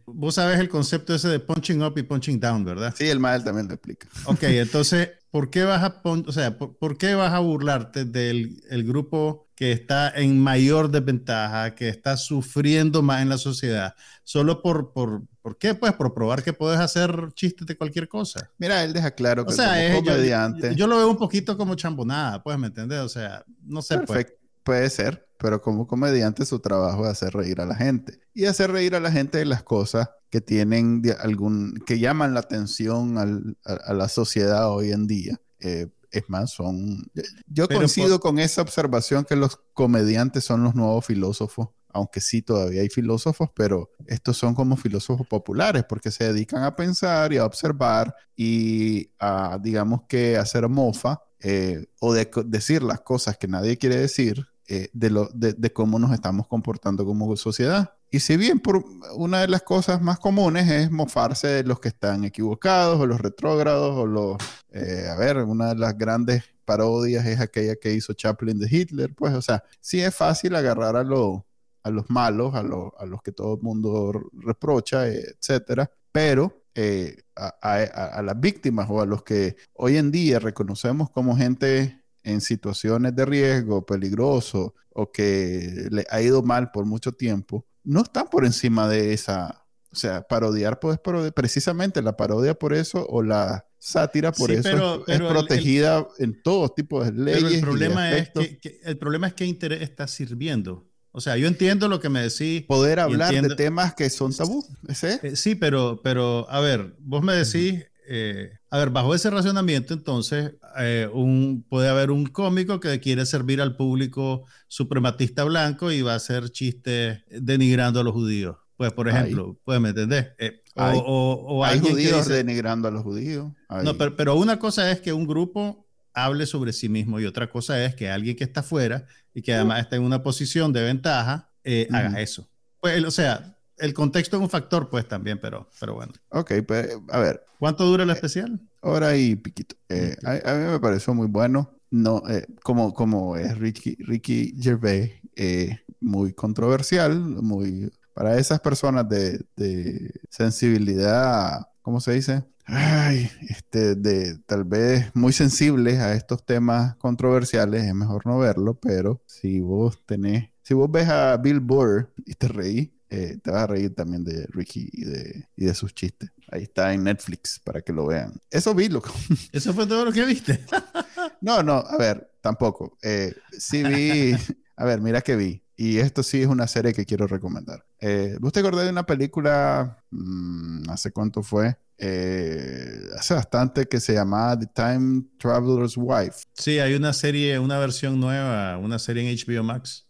Vos sabes el concepto ese de punching up y punching down, ¿verdad? Sí, el Mael también lo explica. Ok, entonces, ¿por qué vas a, o sea, por, qué vas a burlarte del el grupo que está en mayor desventaja, que está sufriendo más en la sociedad? Solo por, por, ¿por qué? Pues por probar que puedes hacer chistes de cualquier cosa. Mira, él deja claro que o sea, es, comediante... Yo, lo veo un poquito como chambonada, pues, ¿me entiendes? O sea, no sé. Pues. Perfecto. Puede ser pero como comediante su trabajo es hacer reír a la gente y hacer reír a la gente de las cosas que tienen algún que llaman la atención a, la sociedad hoy en día. Eh, es más, son yo coincido con esa observación que los comediantes son los nuevos filósofos, aunque sí todavía hay filósofos, pero estos son como filósofos populares porque se dedican a pensar y a observar y a, digamos que, hacer mofa eh, o de decir las cosas que nadie quiere decir eh, de, lo, de, cómo nos estamos comportando como sociedad. Y si bien por una de las cosas más comunes es mofarse de los que están equivocados o los retrógrados o los... Eh, a ver, una de las grandes parodias es aquella que hizo Chaplin de Hitler, pues, o sea, sí es fácil agarrar a, a los malos, a, a, los que todo el mundo reprocha, etcétera, pero eh, a, a, las víctimas o a los que hoy en día reconocemos como gente en situaciones de riesgo peligroso o que le ha ido mal por mucho tiempo, no están por encima de esa, o sea, parodiar pues precisamente la parodia por eso o la sátira por eso es, protegida en todos tipos de leyes. Pero el problema, es que, el problema es qué interés está sirviendo. O sea, yo entiendo lo que me decís. Poder hablar de temas que son tabú. ¿ese? Eh, sí, pero, pero, a ver, vos me decís, eh, a ver, bajo ese razonamiento, entonces, eh, un, puede haber un cómico que quiere servir al público suprematista blanco y va a hacer chistes denigrando a los judíos. Pues, por ejemplo, puedes me entender. Eh, o, hay judíos denigrando a los judíos. No, pero, una cosa es que un grupo hable sobre sí mismo y otra cosa es que alguien que está afuera y que además está en una posición de ventaja haga eso. Pues, o sea, el contexto es un factor, pues también, pero, pero bueno. Ok, pues a ver. ¿Cuánto dura el especial? Hora y piquito. Eh, a, mí me pareció muy bueno. No, eh, como, como es Ricky, Ricky Gervais, eh, muy controversial, muy para esas personas de, de, sensibilidad, ¿cómo se dice? Ay, este, de tal vez muy sensibles a estos temas controversiales, es mejor no verlo, pero si vos tenés, si vos ves a Bill Burr y te reí, eh, te vas a reír también de Ricky y de, y de sus chistes. Ahí está en Netflix para que lo vean. Eso vi, loco. *laughs* Eso fue todo lo que viste. *laughs* no, no, a ver, tampoco. Eh, sí vi, *laughs* a ver, mira que vi. Y esto sí es una serie que quiero recomendar. Eh, ¿Vos te acordás de una película, mm, hace cuánto fue? Eh, hace bastante que se llamaba The Time Traveler's Wife. Sí, hay una serie, una versión nueva, una serie en HBO Max.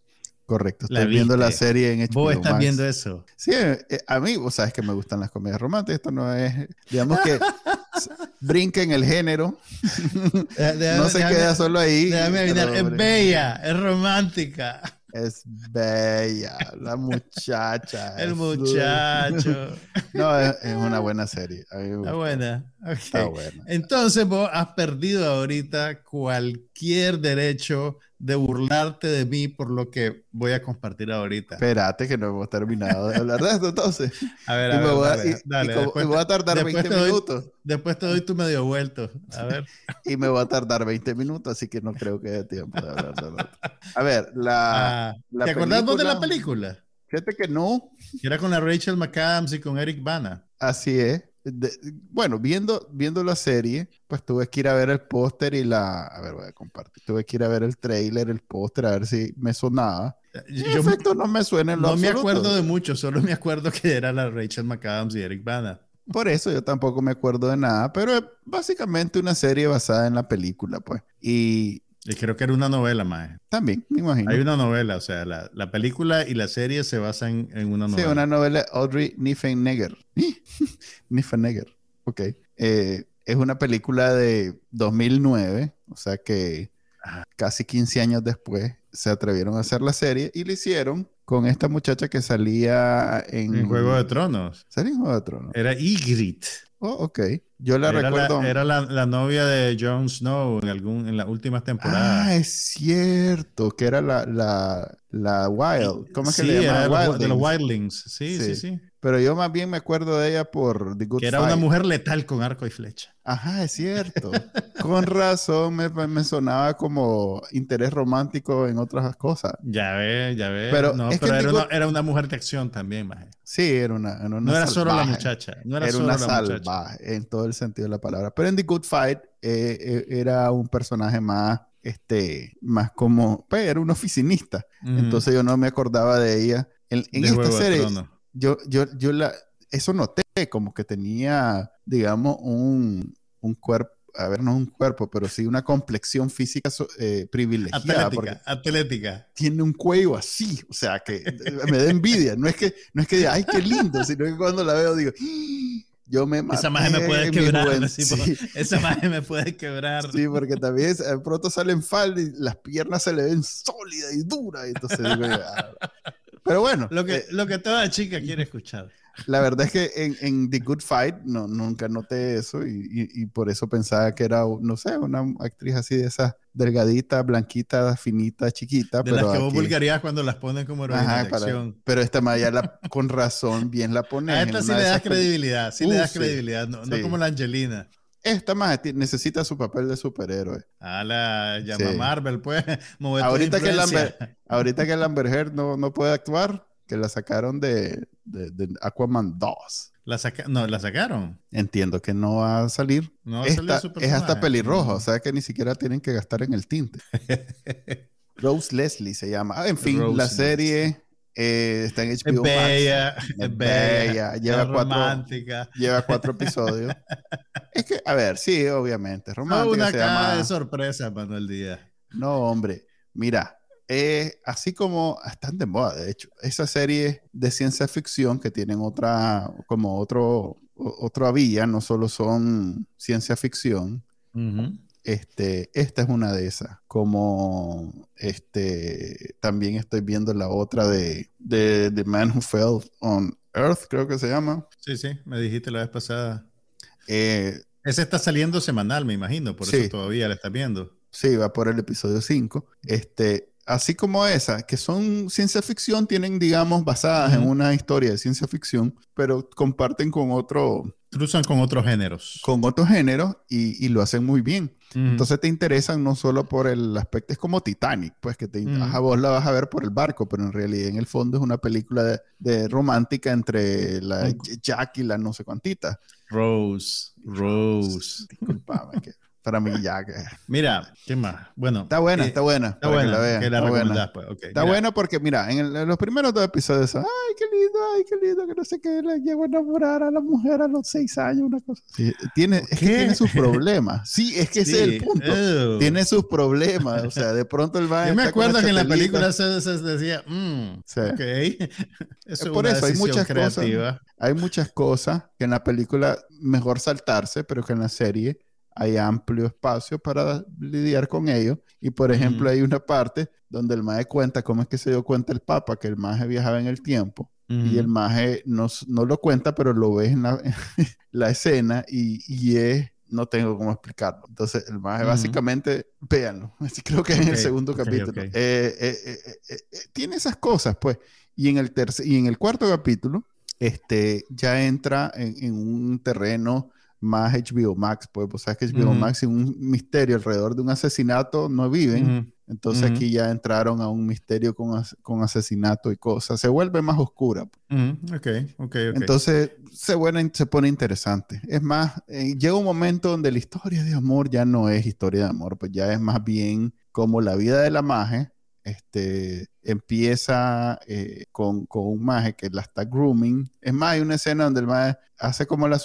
Correcto, estoy viendo la serie en HBO Vos estás viendo eso. Sí, eh, a mí, vos sabes que me gustan las comedias románticas. Esto no es, digamos que *laughs* brinquen el género. *laughs* no se queda solo ahí. es bella, es romántica. Es bella, la muchacha. *laughs* El muchacho. No, es, una buena serie. Está buena. Está buena. Entonces vos has perdido ahorita cualquier derecho de burlarte de mí por lo que voy a compartir ahorita. Espérate que no hemos terminado de hablar de esto entonces. *laughs* A ver, a ver, voy, a, dale, voy a tardar 20 minutos. Después te doy tu medio vuelto. A ver. *laughs* y me voy a tardar 20 minutos, así que no creo que haya tiempo de hablar de otro. A ver, la... Ah, ¿Te acordás vos de la película? Fíjate que no. Era con la Rachel McAdams y con Eric Bana. Así es bueno, viendo, viendo la serie, pues tuve que ir a ver el póster y la... A ver, voy a compartir. Tuve que ir a ver el trailer, el póster, a ver si me sonaba. En efecto, no me suena en No me acuerdo de mucho, solo me acuerdo que era la Rachel McAdams y Eric Bana. Por eso yo tampoco me acuerdo de nada, pero es básicamente una serie basada en la película, pues. Y y creo que era una novela, más. También, me imagino. Hay una novela, o sea, la, la película y la serie se basan en una novela. Sí, una novela Audrey Niffenegger. *laughs* Niffenegger, ok. Eh, es una película de 2009, o sea que casi 15 años después se atrevieron a hacer la serie y lo hicieron con esta muchacha que salía en... En Juego de Tronos. ¿Salía en Juego de Tronos? Era Ygritte. Oh, ok. Yo la recuerdo. era la, novia de Jon Snow en, algún, en las últimas temporadas. Ah, es cierto, que era la, la, la Wild. ¿Cómo es que le llama? de los Wildlings. Sí, sí, sí, Pero yo más bien me acuerdo de ella por The Good Que era una mujer letal con arco y flecha. Ajá, es cierto. *laughs* con razón me, me, sonaba como interés romántico en otras cosas. Ya ve, ya ve. Pero, no, pero era, una, era, una, mujer de acción también, maje. Sí, era una, era una No era solo la muchacha. No era, solo una la salvaje muchacha. en todo el sentido de la palabra. Pero en The Good Fight eh, eh, era un personaje más, este, más como, pues era un oficinista. Entonces yo no me acordaba de ella. En, esta serie, yo, yo, yo la, eso noté como que tenía, digamos, un, un cuerpo a ver, no un cuerpo, pero sí una complexión física eh, privilegiada. Atlética, atlética. Tiene un cuello así, o sea, que me da envidia. No es que, no es que diga, ay, qué lindo, sino que cuando la veo digo, yo me Esa magia me puede quebrar. Esa magia me puede quebrar. Sí, porque también de pronto salen falda y las piernas se le ven sólidas y duras. entonces digo, ah". Pero bueno. Lo que, eh, lo que toda chica quiere escuchar. La verdad es que en, en The Good Fight no, nunca noté eso y, y, por eso pensaba que era, no sé, una actriz así de esas delgadita, blanquita, finita, chiquita. De las que vos vulgarías cuando las ponen como heroína Pero esta Maya la, con razón bien la pone. A esta sí le das credibilidad, sí le das credibilidad, no, no, como la Angelina. Esta más necesita su papel de superhéroe. Ah, la llama Marvel, pues. *laughs* Ahorita que, Lambert, ahorita que Heard no, no puede actuar, que la sacaron de, de, Aquaman 2. La no, la sacaron. Entiendo que no va a salir. No va a salir es hasta pelirroja, o sea que ni siquiera tienen que gastar en el tinte. *laughs* Rose Leslie se llama. Ah, en fin, la serie eh, está en HBO es bella, Es bella, Lleva, cuatro, romántica. lleva cuatro episodios. *laughs* es que, a ver, sí, obviamente. Romántica. No, una de sorpresa, Manuel Díaz. No, hombre. Mira, eh, así como están de moda, de hecho, esa serie de ciencia ficción que tienen otra, como otro, otra vía, no solo son ciencia ficción. Este, esta es una de esas. Como este, también estoy viendo la otra de, de The Man Who Fell on Earth, creo que se llama. Sí, sí, me dijiste la vez pasada. Eh, Ese está saliendo semanal, me imagino, por eso todavía la estás viendo. Sí, va por el episodio 5. Este, así como esa, que son ciencia ficción, tienen, digamos, basadas en una historia de ciencia ficción, pero comparten con otro... Cruzan con otros géneros. Con otros géneros y, lo hacen muy bien. Entonces te interesan no solo por el aspecto, es como Titanic, pues que te, a vos la vas a ver por el barco, pero en realidad en el fondo es una película de, romántica entre la Jack y la no sé cuantita. Rose, Rose. Disculpame, que para mí ya. Mira, ¿qué más? Bueno. Está buena, está buena. Está buena. Que la está buena. Pues. está bueno porque, mira, en, los primeros dos episodios ay, qué lindo, ay, qué lindo, que no sé qué, le llevo a enamorar a la mujer a los seis años, una cosa así. Tiene, es que tiene sus problemas. Sí, es que ese es el punto. Tiene sus problemas. O sea, de pronto el va Yo me acuerdo que en la película se, se decía, mmm, sí. ok. *laughs* es por eso hay muchas creativa. cosas. Hay muchas cosas que en la película mejor saltarse, pero que en la serie hay amplio espacio para lidiar con ello. Y por ejemplo, hay una parte donde el maje cuenta cómo es que se dio cuenta el Papa que el maje viajaba en el tiempo. Y el maje no, no, lo cuenta, pero lo ves en la, *laughs* la escena y, y, es, no tengo cómo explicarlo. Entonces, el maje básicamente, véanlo, *laughs* creo que es en el segundo capítulo. Eh, eh, eh, tiene esas cosas, pues. Y en el, y en el cuarto capítulo, este, ya entra en, en un terreno más HBO Max, pues, pues sabes que HBO Max es un misterio alrededor de un asesinato no viven. Entonces aquí ya entraron a un misterio con, con, asesinato y cosas. Se vuelve más oscura. Ok, ok, ok. Entonces se, se pone interesante. Es más, eh, llega un momento donde la historia de amor ya no es historia de amor, pues ya es más bien como la vida de la magia este, empieza eh, con, un maje que la está grooming. Es más, hay una escena donde el maje hace como la,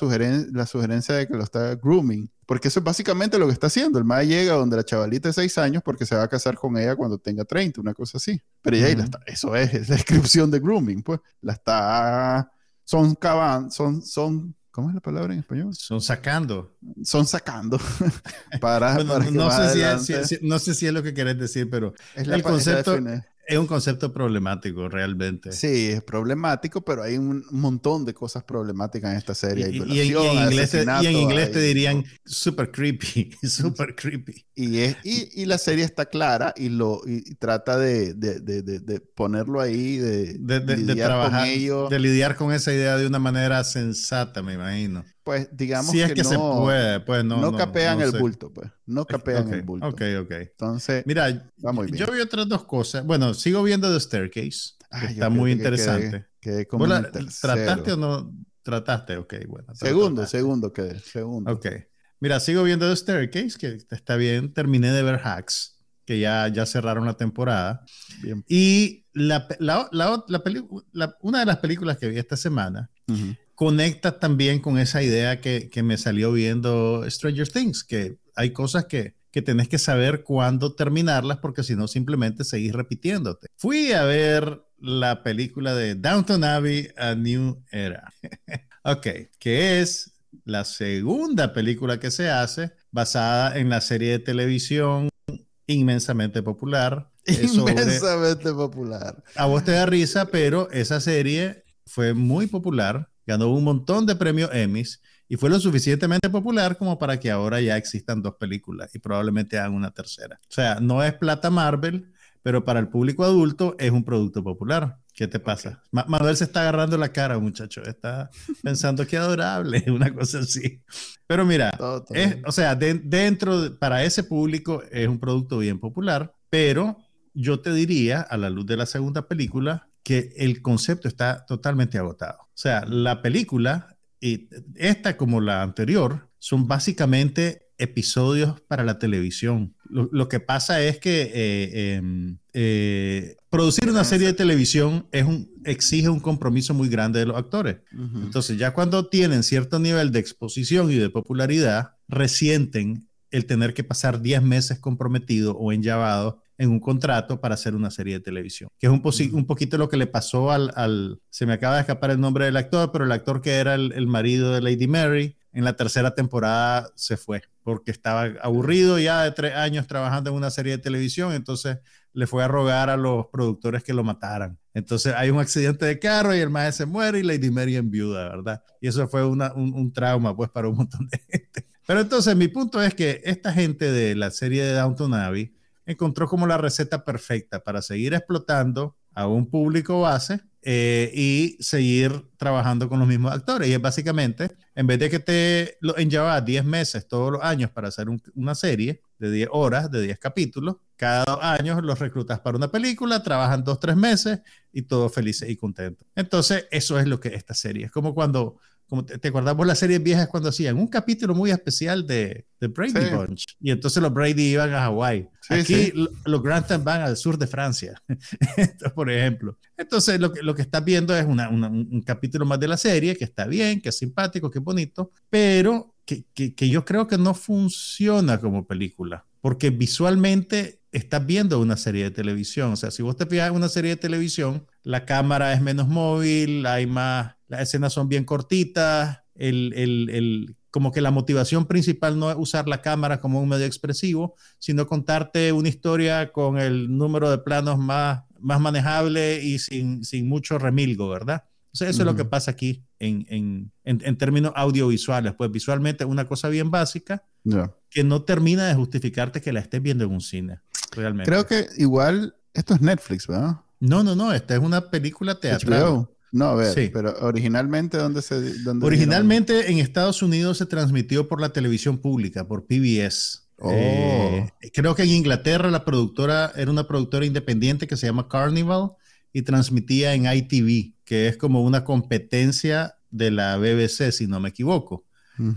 la sugerencia de que lo está grooming. Porque eso es básicamente lo que está haciendo. El maje llega donde la chavalita de 6 años porque se va a casar con ella cuando tenga 30, una cosa así. Pero ya ahí está, eso es, la descripción de grooming, pues. La está... Son caban, son, son ¿Cómo es la palabra en español? Son sacando. Son sacando. *laughs* para, no, sé si no, sé si es, lo que querés decir, pero el concepto, es un concepto problemático, realmente. Sí, es problemático, pero hay un montón de cosas problemáticas en esta serie. Y, y, en, inglés te, y en inglés te dirían super creepy, *laughs* super creepy. Y, es, y, la serie está clara y, lo, y trata de, de, de, de ponerlo ahí, de, lidiar trabajar, con ello. De lidiar con esa idea de una manera sensata, me imagino pues digamos si es que, se puede, pues no. No, capean el bulto, pues. No capean el bulto. Ok, ok. Entonces, mira, yo vi otras dos cosas. Bueno, sigo viendo The Staircase, que está muy interesante. Que, como ¿Trataste o no? Trataste, ok, bueno. Segundo, segundo que segundo. Ok. Mira, sigo viendo The Staircase, que está bien. Terminé de ver Hacks, que ya, ya cerraron la temporada. Bien. Y la, la, la, la una de las películas que vi esta semana conecta también con esa idea que, que, me salió viendo Stranger Things, que hay cosas que, que tenés que saber cuándo terminarlas porque si no simplemente seguís repitiéndote. Fui a ver la película de Downton Abbey, A New Era. *laughs* ok, que es la segunda película que se hace basada en la serie de televisión inmensamente popular. *laughs* Inmensamente popular. A vos te da risa, pero esa serie fue muy popular ganó un montón de premios Emmys y fue lo suficientemente popular como para que ahora ya existan dos películas y probablemente hagan una tercera. O sea, no es plata Marvel, pero para el público adulto es un producto popular. ¿Qué te pasa? Manuel se está agarrando la cara, muchacho. Está *laughs* pensando que adorable, *laughs* una cosa así. Pero mira, o sea, dentro, para ese público es un producto bien popular, pero yo te diría, a la luz de la segunda película, que el concepto está totalmente agotado. O sea, la película, y esta como la anterior, son básicamente episodios para la televisión. Lo, que pasa es que eh, em, eh, producir una serie de televisión es un, exige un compromiso muy grande de los actores. Entonces, ya cuando tienen cierto nivel de exposición y de popularidad, resienten el tener que pasar 10 meses comprometido o enllavado en un contrato para hacer una serie de televisión, que es un, un poquito lo que le pasó al, al, se me acaba de escapar el nombre del actor, pero el actor que era el, el marido de Lady Mary, en la tercera temporada se fue porque estaba aburrido ya de tres años trabajando en una serie de televisión, entonces le fue a rogar a los productores que lo mataran. Entonces hay un accidente de carro y el maestro se muere y Lady Mary en viuda, ¿verdad? Y eso fue una, un, un, trauma pues para un montón de *laughs* gente. Pero entonces mi punto es que esta gente de la serie de Downton Abbey encontró como la receta perfecta para seguir explotando a un público base eh, y seguir trabajando con los mismos actores. Y es básicamente, en vez de que te lo llevar 10 meses todos los años para hacer una serie de 10 horas, de 10 capítulos, cada dos años los reclutas para una película, trabajan dos, tres meses y todos felices y contentos. Entonces, eso es lo que esta serie es como cuando como te, acordás vos las series viejas cuando hacían un capítulo muy especial de, de Brady Bunch. Y entonces los Brady iban a Hawái. Aquí los Grantham van al sur de Francia, *laughs* por ejemplo. Entonces lo que, lo que estás viendo es una, un capítulo más de la serie que está bien, que es simpático, que es bonito, pero que, que, que yo creo que no funciona como película porque visualmente estás viendo una serie de televisión. O sea, si vos te fijas en una serie de televisión, la cámara es menos móvil, hay más, las escenas son bien cortitas, el, el, el, como que la motivación principal no es usar la cámara como un medio expresivo, sino contarte una historia con el número de planos más, más manejable y sin, sin mucho remilgo, ¿verdad? O sea, eso es lo que pasa aquí en, en, en, términos audiovisuales. Pues visualmente una cosa bien básica, que no termina de justificarte que la estés viendo en un cine, realmente. Creo que igual, esto es Netflix, ¿verdad? No, no, no, esta es una película teatral. No, a ver, pero originalmente, ¿dónde se...? Dónde originalmente en Estados Unidos se transmitió por la televisión pública, por PBS. Oh. Eh, creo que en Inglaterra la productora era una productora independiente que se llama Carnival y transmitía en ITV, que es como una competencia de la BBC, si no me equivoco.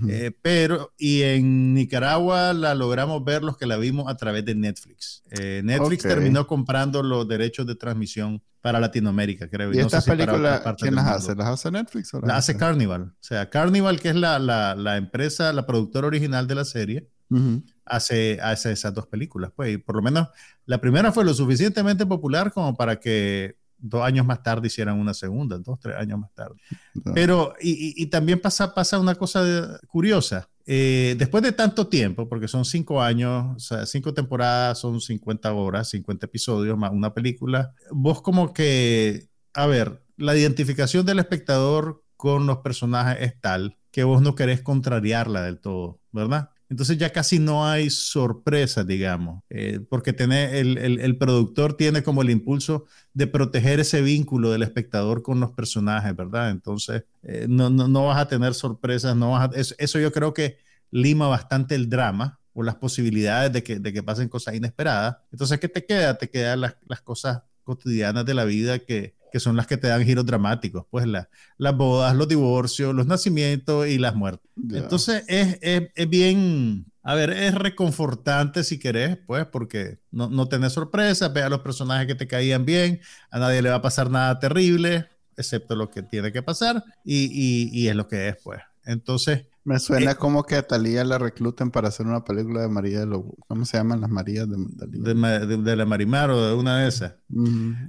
Eh, pero, y en Nicaragua la logramos ver los que la vimos a través de Netflix. Eh, Netflix terminó comprando los derechos de transmisión para Latinoamérica, creo. ¿Y, estas películas quién las hace? ¿Las hace Netflix? O las, hace Carnival. O sea, Carnival, que es la, la, la empresa, la productora original de la serie, hace, hace esas dos películas. Pues, y por lo menos la primera fue lo suficientemente popular como para que dos años más tarde hicieran una segunda, dos, tres años más tarde. Pero, y, y, también pasa, pasa una cosa curiosa. Eh, después de tanto tiempo, porque son cinco años, o sea, cinco temporadas, son 50 horas, 50 episodios más una película, vos como que, a ver, la identificación del espectador con los personajes es tal que vos no querés contrariarla del todo, ¿verdad? Entonces ya casi no hay sorpresa, digamos, eh, porque tiene, el, el, productor tiene como el impulso de proteger ese vínculo del espectador con los personajes, ¿verdad? Entonces eh, no, no, no, vas a tener sorpresas, no vas a, eso, yo creo que lima bastante el drama o las posibilidades de que, de que pasen cosas inesperadas. Entonces, ¿qué te queda? Te quedan las, las cosas cotidianas de la vida que, que son las que te dan giros dramáticos, pues la, las bodas, los divorcios, los nacimientos y las muertes. Entonces es, es, es, bien, a ver, es reconfortante si querés, pues, porque no, no tenés sorpresas, ve a los personajes que te caían bien, a nadie le va a pasar nada terrible, excepto lo que tiene que pasar, y, y, y es lo que es, pues. Entonces, me suena eh, como que a Talía la recluten para hacer una película de María de. ¿Cómo se llaman las Marías de de, de, la Marimar o de una de esas.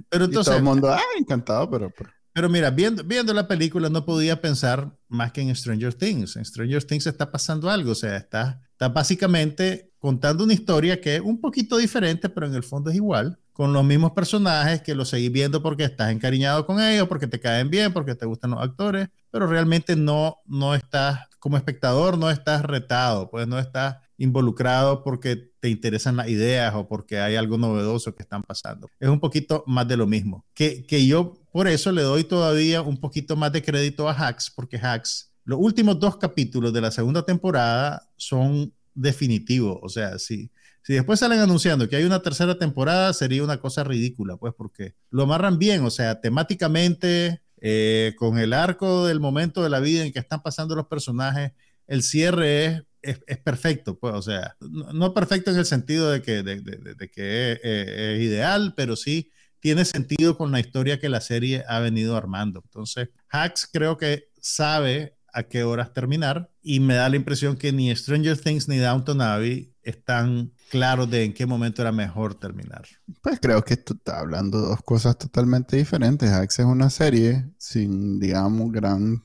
Pero entonces... todo el mundo, ah, encantado, pero... Pero, mira, viendo, viendo la película no podía pensar más que en Stranger Things. En Stranger Things está pasando algo, o sea, está, está básicamente contando una historia que es un poquito diferente, pero en el fondo es igual con los mismos personajes que los seguís viendo porque estás encariñado con ellos, porque te caen bien, porque te gustan los actores, pero realmente no, no estás, como espectador, no estás retado, pues no estás involucrado porque te interesan las ideas o porque hay algo novedoso que están pasando. Es un poquito más de lo mismo. Que, que yo por eso le doy todavía un poquito más de crédito a Hacks, porque Hacks, los últimos dos capítulos de la segunda temporada son definitivos, o sea, sí si después salen anunciando que hay una tercera temporada, sería una cosa ridícula, pues, porque lo amarran bien, o sea, temáticamente, eh, con el arco del momento de la vida en que están pasando los personajes, el cierre es, es, perfecto, pues, o sea, no, perfecto en el sentido de que, de, que es, es, ideal, pero sí tiene sentido con la historia que la serie ha venido armando. Entonces, Hacks creo que sabe a qué horas terminar y me da la impresión que ni Stranger Things ni Downton Abbey están claro de en qué momento era mejor terminar. Pues creo que esto está hablando de dos cosas totalmente diferentes. Axe es una serie sin, digamos, gran,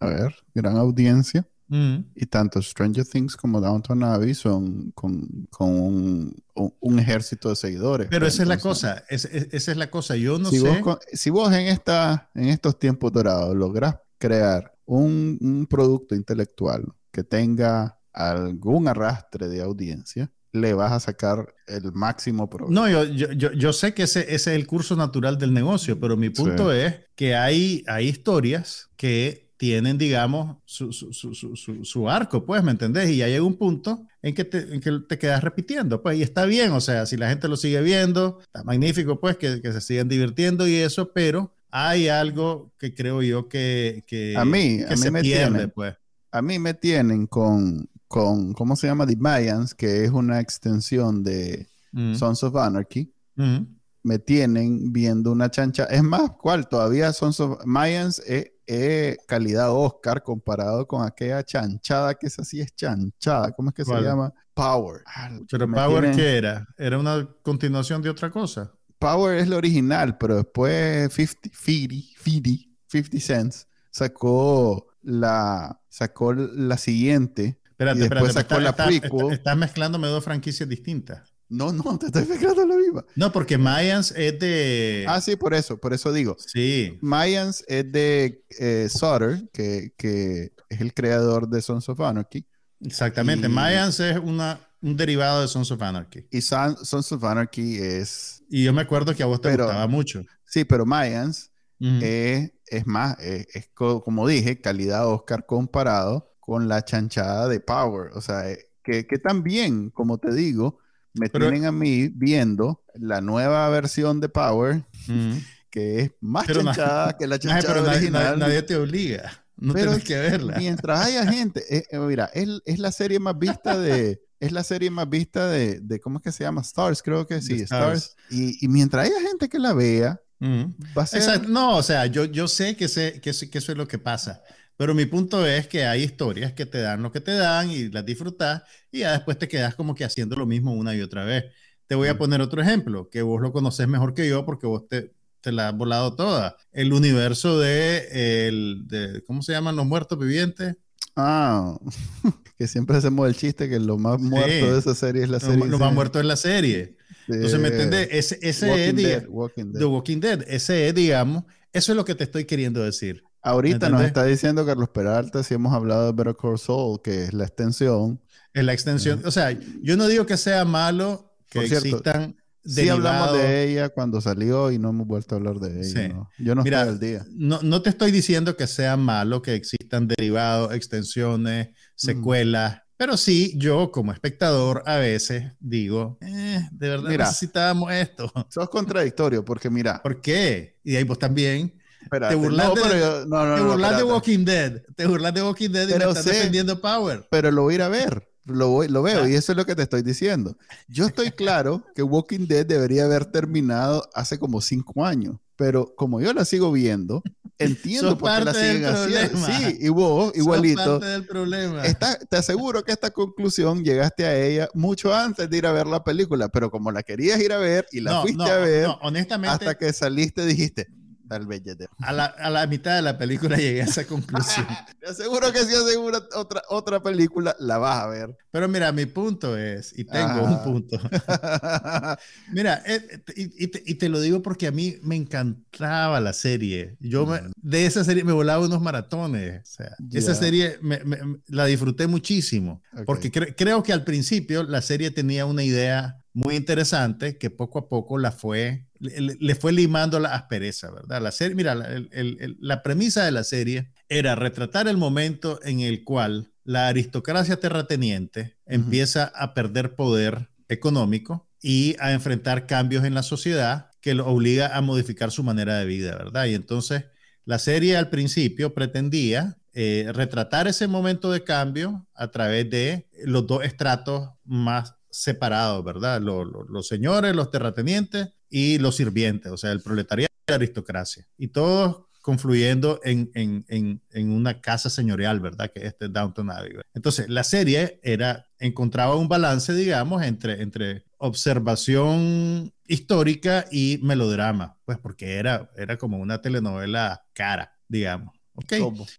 a ver, gran audiencia. Mm. Y tanto Stranger Things como Downton Abbey son con, con un, un, ejército de seguidores. Pero esa es la cosa, esa es la cosa. Yo no sé. si vos en, esta, en estos tiempos dorados lográs crear un, un producto intelectual que tenga algún arrastre de audiencia, le vas a sacar el máximo provecho. No, yo, yo, yo, sé que ese, ese, es el curso natural del negocio, pero mi punto es que hay, hay historias que tienen, digamos, su, su, su, su, arco, pues, ¿me entendés? Y ya llega un punto en que, te, en que te quedas repitiendo, pues, y está bien, o sea, si la gente lo sigue viendo, está magnífico, pues, que, que se sigan divirtiendo y eso, pero hay algo que creo yo que, que a mí, a mí me tienen, pues. A mí me tienen con, con, ¿cómo se llama? The Mayans, que es una extensión de mm. Sons of Anarchy. Mm. Me tienen viendo una chancha. Es más, ¿cuál? Todavía Sons of Mayans es, calidad Oscar comparado con aquella chanchada que es así, es chanchada. ¿Cómo es que se llama? Power. Pero Power, ¿qué era? ¿Era una continuación de otra cosa? Power es lo original, pero después 50, 50, 50, Cents sacó la, sacó la siguiente. Espérate, y después sacó la prequel. Estás mezclándome dos franquicias distintas. No, no, te estoy mezclando la misma. No, porque Mayans es de. Ah, sí, por eso, por eso digo. Sí. Mayans es de eh, Sutter, que, que, es el creador de Sons of Anarchy. Exactamente. Mayans es una, un derivado de Sons of Anarchy. Y Sons of Anarchy es y yo me acuerdo que a vos te gustaba mucho. Sí, pero Mayans es más, es, como dije, calidad Oscar comparado con la chanchada de Power. O sea, eh, que, que también, como te digo, me tienen a mí viendo la nueva versión de Power, *laughs* que es más chanchada que la *laughs* chanchada original. Nadie, te obliga. No tienes que verla. Mientras haya *laughs* gente, eh, eh, mira, es, es, la serie más vista de, es la serie más vista de, de, ¿cómo es que se llama? Stars, creo que sí, Stars. Y, y, mientras haya gente que la vea, va a ser... No, o sea, yo, yo sé que, sé que, que eso es lo que pasa. Pero mi punto es que hay historias que te dan lo que te dan y las disfrutas y ya después te quedas como que haciendo lo mismo una y otra vez. Te voy a poner otro ejemplo, que vos lo conoces mejor que yo porque vos te, te la has volado toda. El universo de, el, de, ¿cómo se llaman los muertos vivientes? Ah, *laughs* que siempre hacemos el chiste que lo más muerto de esa serie es la serie. Lo, más muerto es la serie. Entonces, ¿me entiendes? Ese, ese es, Dead, Walking The Walking Dead. Ese es, digamos, eso es lo que te estoy queriendo decir. Ahorita nos está diciendo Carlos Peralta si hemos hablado de Better Call Saul, que es la extensión. Es la extensión. O sea, yo no digo que sea malo que existan Sí hablamos de ella cuando salió y no hemos vuelto a hablar de ella. Yo no Mira, estoy al día. No, no, te estoy diciendo que sea malo que existan derivados, extensiones, secuelas, pero sí, yo como espectador a veces digo, eh, de verdad necesitábamos esto. Sos contradictorio porque mira. ¿Por qué? Y ahí vos también. Te burlas, de, te burlas de Walking Dead. Te burlas de Walking Dead y pero estás defendiendo Power. Pero lo voy a ir a ver. Lo, lo veo y eso es lo que te estoy diciendo. Yo estoy claro *laughs* que Walking Dead debería haber terminado hace como cinco años, pero como yo la sigo viendo, *laughs* entiendo por qué la siguen haciendo. Sí, y vos, igualito. parte del problema. te aseguro que esta conclusión llegaste a ella mucho antes de ir a ver la película, pero como la querías ir a ver y la fuiste a ver, honestamente, hasta que saliste dijiste, a la, a la, mitad de la película *laughs* llegué a esa conclusión. *laughs* Te aseguro que si asegura otra, otra película, la vas a ver. Pero mira, mi punto es, y tengo un punto. *laughs* mira, eh, y, te, lo digo porque a mí me encantaba la serie. Yo de esa serie me volaba unos maratones. O sea, esa serie me, la disfruté muchísimo. Porque creo que al principio la serie tenía una idea muy interesante que poco a poco la fue, le, fue limando la aspereza, ¿verdad? La serie, mira, la, premisa de la serie era retratar el momento en el cual la aristocracia terrateniente empieza a perder poder económico y a enfrentar cambios en la sociedad que lo obliga a modificar su manera de vida, ¿verdad? Y entonces la serie al principio pretendía eh, retratar ese momento de cambio a través de los dos estratos más separados, ¿verdad? los señores, los terratenientes y los sirvientes, o sea, el proletariado y la aristocracia. Y todos confluyendo en, en, en, en, una casa señorial, ¿verdad? Que es este Downton Abbey. Entonces, la serie era, encontraba un balance, digamos, entre, entre observación histórica y melodrama, pues porque era, era como una telenovela cara, digamos. ¿Ok?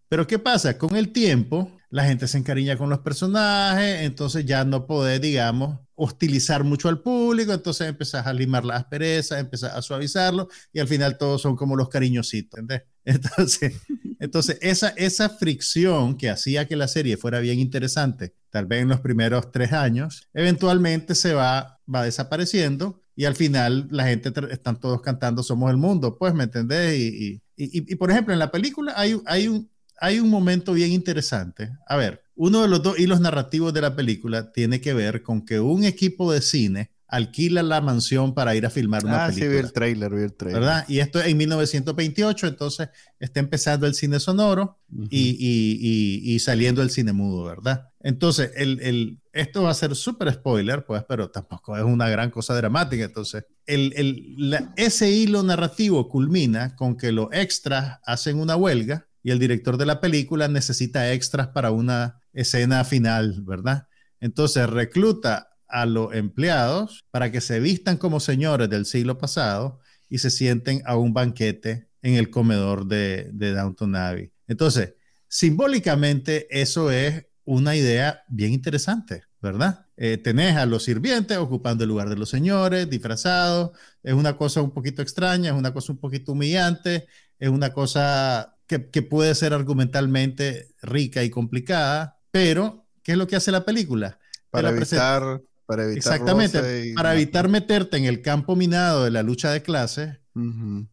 Pero ¿qué pasa? Con el tiempo, la gente se encariña con los personajes, entonces ya no podés, digamos, hostilizar mucho al público, entonces empezás a limar las asperezas, empezás a suavizarlo y al final todos son como los cariñositos, ¿entendés? *laughs* Entonces, entonces esa, esa fricción que hacía que la serie fuera bien interesante, tal vez en los primeros tres años, eventualmente se va, va desapareciendo y al final la gente están todos cantando Somos el Mundo, pues, ¿me entendés? Y, y, y, por ejemplo, en la película hay, hay, un, hay un momento bien interesante. A ver, uno de los dos hilos narrativos de la película tiene que ver con que un equipo de cine alquila la mansión para ir a filmar una película. Ah, sí, vi el trailer, vi el trailer. ¿Verdad? Y esto en 1928, entonces está empezando el cine sonoro y, saliendo el cine mudo, ¿verdad? Entonces, el, el, esto va a ser súper spoiler, pues, pero tampoco es una gran cosa dramática. Entonces, el, el, ese hilo narrativo culmina con que los extras hacen una huelga y el director de la película necesita extras para una escena final, ¿verdad? Entonces recluta a los empleados para que se vistan como señores del siglo pasado y se sienten a un banquete en el comedor de, Downton Abbey. Entonces, simbólicamente eso es una idea bien interesante, ¿verdad? Eh, tenés a los sirvientes ocupando el lugar de los señores, disfrazados, es una cosa un poquito extraña, es una cosa un poquito humillante, es una cosa que, que puede ser argumentalmente rica y complicada, pero ¿qué es lo que hace la película? Para evitar para evitar Exactamente, para evitar meterte en el campo minado de la lucha de clases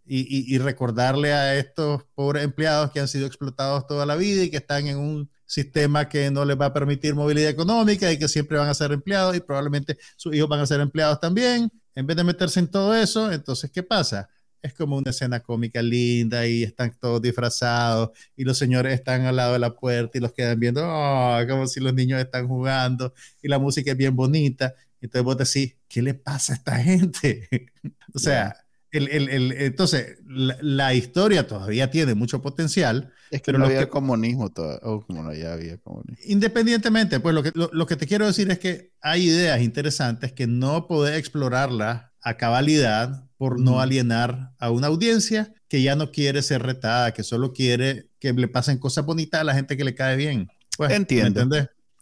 y, recordarle a estos pobres empleados que han sido explotados toda la vida y que están en un sistema que no les va a permitir movilidad económica y que siempre van a ser empleados y probablemente sus hijos van a ser empleados también. En vez de meterse en todo eso, entonces, ¿qué pasa? Es como una escena cómica linda y están todos disfrazados y los señores están al lado de la puerta y los quedan viendo oh, como si los niños están jugando y la música es bien bonita. Entonces vos decís, ¿qué le pasa a esta gente? *laughs* o sea, el, el, el, entonces la, historia todavía tiene mucho potencial. Es que pero no había comunismo, o como no ya había comunismo. Independientemente, pues lo que, lo, lo que te quiero decir es que hay ideas interesantes que no podés explorarlas a cabalidad por no alienar a una audiencia que ya no quiere ser retada, que solo quiere que le pasen cosas bonitas a la gente que le cae bien. Pues, Entiendo.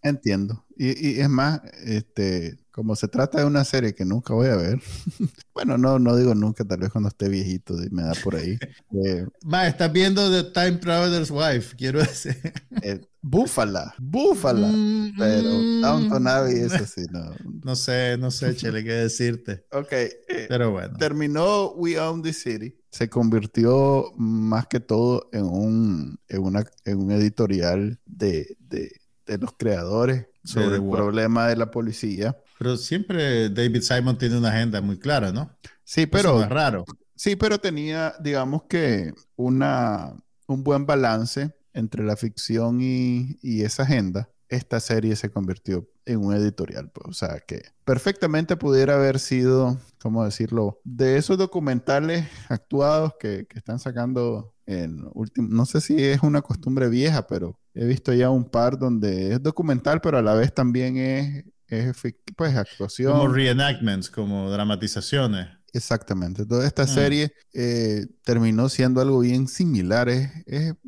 Entiendo. Y, y, es más, este, como se trata de una serie que nunca voy a ver, *laughs* bueno, no, no digo nunca, tal vez cuando esté viejito y me da por ahí. Eh, *laughs* Va, estás viendo The Time Traveler's Wife, quiero decir. Eh, búfala, búfala. Mm, pero mm. Downton Abbey, eso sí, no. *laughs* No sé, no sé, Chele, qué decirte. Ok. Eh, pero bueno. Terminó We Own the City. Se convirtió más que todo en un, en una, en un editorial de, de, de los creadores sobre el problema de la policía pero siempre David Simon tiene una agenda muy clara, ¿no? Sí, pero... es raro. Sí, pero tenía, digamos que, una, un buen balance entre la ficción y, y esa agenda. Esta serie se convirtió en un editorial, pues, o sea, que perfectamente pudiera haber sido, ¿cómo decirlo?, de esos documentales actuados que, que están sacando en último, no sé si es una costumbre vieja, pero he visto ya un par donde es documental, pero a la vez también es es pues actuación. Como reenactments, como dramatizaciones. Exactamente. Toda esta mm. serie eh, terminó siendo algo bien similar. Es,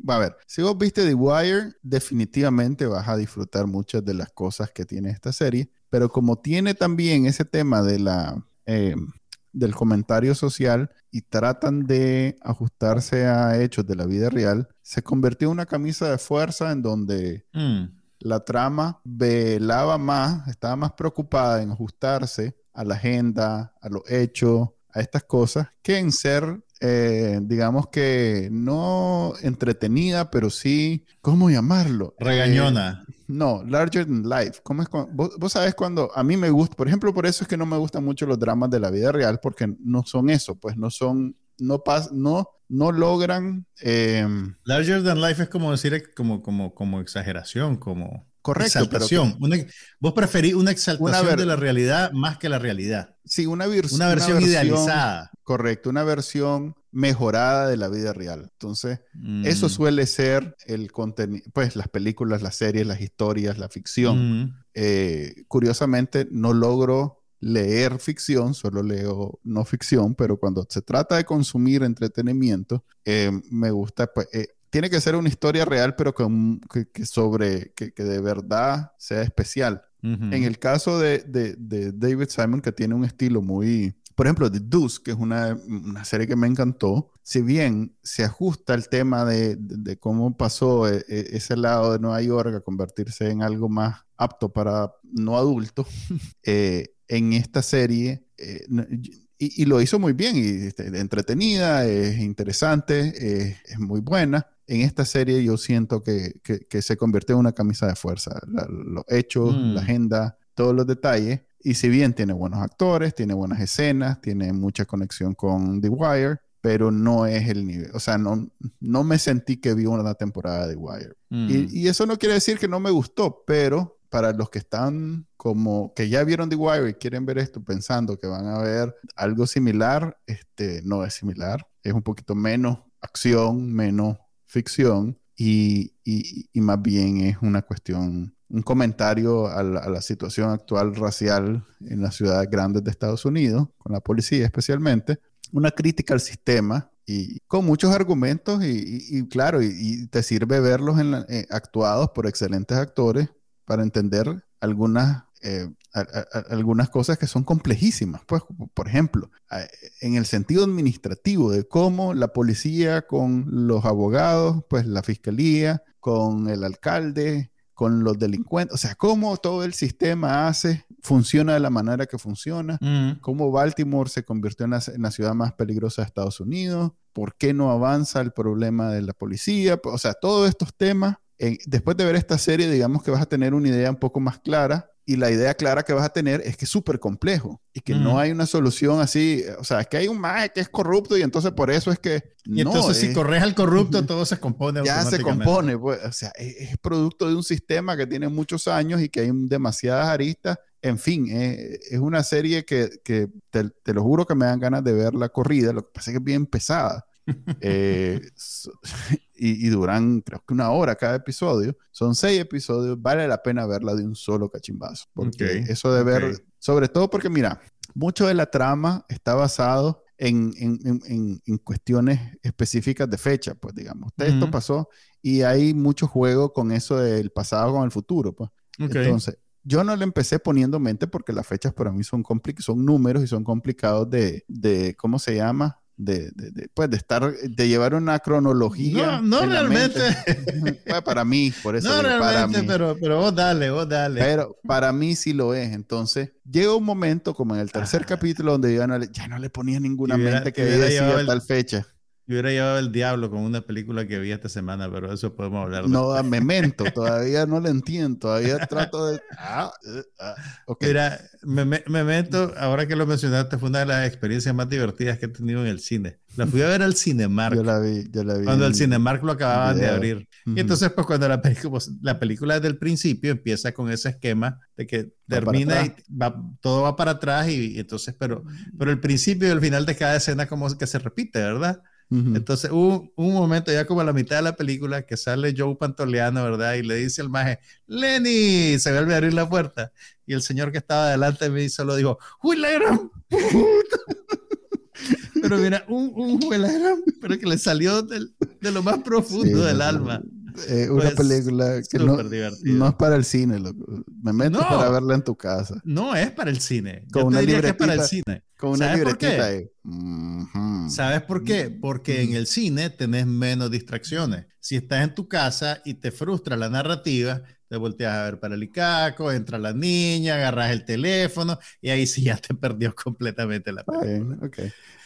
a ver, si vos viste The Wire, definitivamente vas a disfrutar muchas de las cosas que tiene esta serie. Pero como tiene también ese tema de la, eh, del comentario social y tratan de ajustarse a hechos de la vida real, se convirtió en una camisa de fuerza en donde... Mm la trama velaba más, estaba más preocupada en ajustarse a la agenda, a los hechos, a estas cosas, que en ser, eh, digamos que no entretenida, pero sí, ¿cómo llamarlo? Regañona. Eh, no, larger than life. ¿Cómo es vos, vos, sabés cuando a mí me gusta, por ejemplo, por eso es que no me gustan mucho los dramas de la vida real, porque no son eso, pues no son, no, pas, no no logran... Em, Larger than life es como decir como, como, como exageración, como... Correcto. Exaltación. vos preferís una exaltación de la realidad más que la realidad. Sí, una, una, versión, una versión idealizada. Correcto, una versión mejorada de la vida real. Entonces, eso mm. suele ser el contenido, pues las películas, las series, las historias, la ficción. Mm. Eh, curiosamente, no logro leer ficción, solo leo no ficción, pero cuando se trata de consumir entretenimiento, eh, me gusta, pues, eh, tiene que ser una historia real, pero que, que, sobre, que, que, de verdad sea especial. En el caso de, de, de, David Simon, que tiene un estilo muy, por ejemplo, The Deuce, que es una, una serie que me encantó, si bien se ajusta el tema de, de cómo pasó e, e, ese lado de Nueva York a convertirse en algo más apto para no adultos, *laughs* eh, en esta serie. Eh, y, lo hizo muy bien, y este, entretenida, es interesante, es muy buena. En esta serie yo siento que, que, se convirtió en una camisa de fuerza. los hechos, la mm. agenda, todos los detalles. Y si bien tiene buenos actores, tiene buenas escenas, tiene mucha conexión con The Wire, pero no es el nivel. O sea, no, no me sentí que vi una temporada de The Wire. Mm. Y, eso no quiere decir que no me gustó, pero para los que están como que ya vieron The Wire y quieren ver esto pensando que van a ver algo similar, este no es similar. Es un poquito menos acción, menos ficción y, y, más bien es una cuestión, un comentario a la, a la, situación actual racial en las ciudades grandes de Estados Unidos, con la policía especialmente, una crítica al sistema y con muchos argumentos y, claro, y, te sirve verlos en eh, actuados por excelentes actores para entender algunas, eh, algunas cosas que son complejísimas. Pues, por ejemplo, en el sentido administrativo de cómo la policía con los abogados, pues la fiscalía, con el alcalde, con los delincuentes, o sea, cómo todo el sistema hace, funciona de la manera que funciona, mm. cómo Baltimore se convirtió en la, ciudad más peligrosa de Estados Unidos, por qué no avanza el problema de la policía, o sea, todos estos temas, después de ver esta serie, digamos que vas a tener una idea un poco más clara y la idea clara que vas a tener es que es súper complejo y que no hay una solución así. O sea, es que hay un mae que es corrupto y entonces por eso es que. Y entonces, si corres al corrupto, *laughs* todo se compone. Ya se compone. Pues, o sea, es, producto de un sistema que tiene muchos años y que hay demasiadas aristas. En fin, es una serie que, que te, te, lo juro que me dan ganas de ver la corrida. Lo que pasa es que es bien pesada. Eh, *laughs* y, duran creo que una hora cada episodio. Son seis episodios, vale la pena verla de un solo cachimbazo. Porque eso de ver, sobre todo porque mira, mucho de la trama está basado en, en, en, cuestiones específicas de fecha, pues digamos. Esto pasó y hay mucho juego con eso del pasado con el futuro, pues. Entonces, yo no le empecé poniendo mente porque las fechas para mí son, son números y son complicados de, de, ¿cómo se llama? De, de, pues de estar, de llevar una cronología. No, no realmente. *laughs* Pues, para mí, por eso. No realmente, Pero, pero vos dale, vos dale. Pero para mí sí lo es. Entonces, llega un momento, como en el tercer capítulo, donde ya no le, ya no le ponía ninguna mente que decía tal fecha. Yo hubiera llevado el diablo con una película que vi esta semana, pero eso podemos hablar. No, a Memento, *laughs* todavía no lo entiendo, todavía trato de... Ah, eh, ah, Mira, Memento, ahora que lo mencionaste, fue una de las experiencias más divertidas que he tenido en el cine. La fui a ver al Cinemark. Yo la vi, yo la vi. Cuando el Cinemark lo acababan de abrir. Y entonces, pues cuando la película, pues, la película desde el principio empieza con ese esquema de que termina y va, todo va para atrás y, y, entonces, pero, pero el principio y el final de cada escena como que se repite, ¿verdad? Entonces hubo un momento ya como a la mitad de la película que sale Joe Pantoleano, ¿verdad? Y le dice al maje, Lenny, se vuelve a abrir la puerta. Y el señor que estaba delante de mí solo dijo, ¡Uy, la gran Pero mira, un, un pero que le salió de lo más profundo del alma. Eh, una pues, película que no, no, es para el cine, me meto para verla en tu casa. No es para el cine. Con una libretita, para el cine. Con una libretita ahí. ¿Sabes por qué? Porque en el cine tenés menos distracciones. Si estás en tu casa y te frustra la narrativa, te volteas a ver para el Icaco, entra la niña, agarras el teléfono y ahí sí ya te *laughs* perdió completamente la película.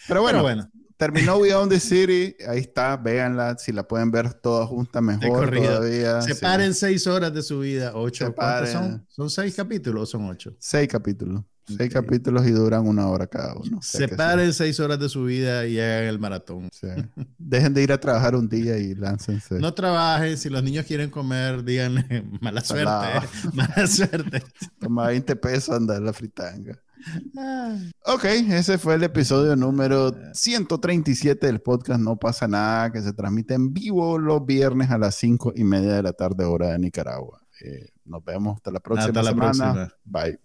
Pero bueno, bueno terminó *laughs* Beyond the City, ahí está, véanla, si la pueden ver toda junta mejor todavía. Separen seis horas de su vida, ocho. ¿Cuántos son? ¿Son seis capítulos o son ocho? Seis capítulos. Seis capítulos y duran una hora cada uno. Separen seis horas de su vida y hagan el maratón. Dejen de ir a trabajar un día y láncense. No trabajen. Si los niños quieren comer, díganle *laughs* mala suerte. *laughs* mala suerte. *laughs* Toma 20 pesos, anda la fritanga. Ok, ese fue el episodio número 137 del podcast No pasa nada, que se transmite en vivo los viernes a las 5 y media de la tarde, hora de Nicaragua. Eh, nos vemos hasta la próxima hasta la semana. Próxima. Bye.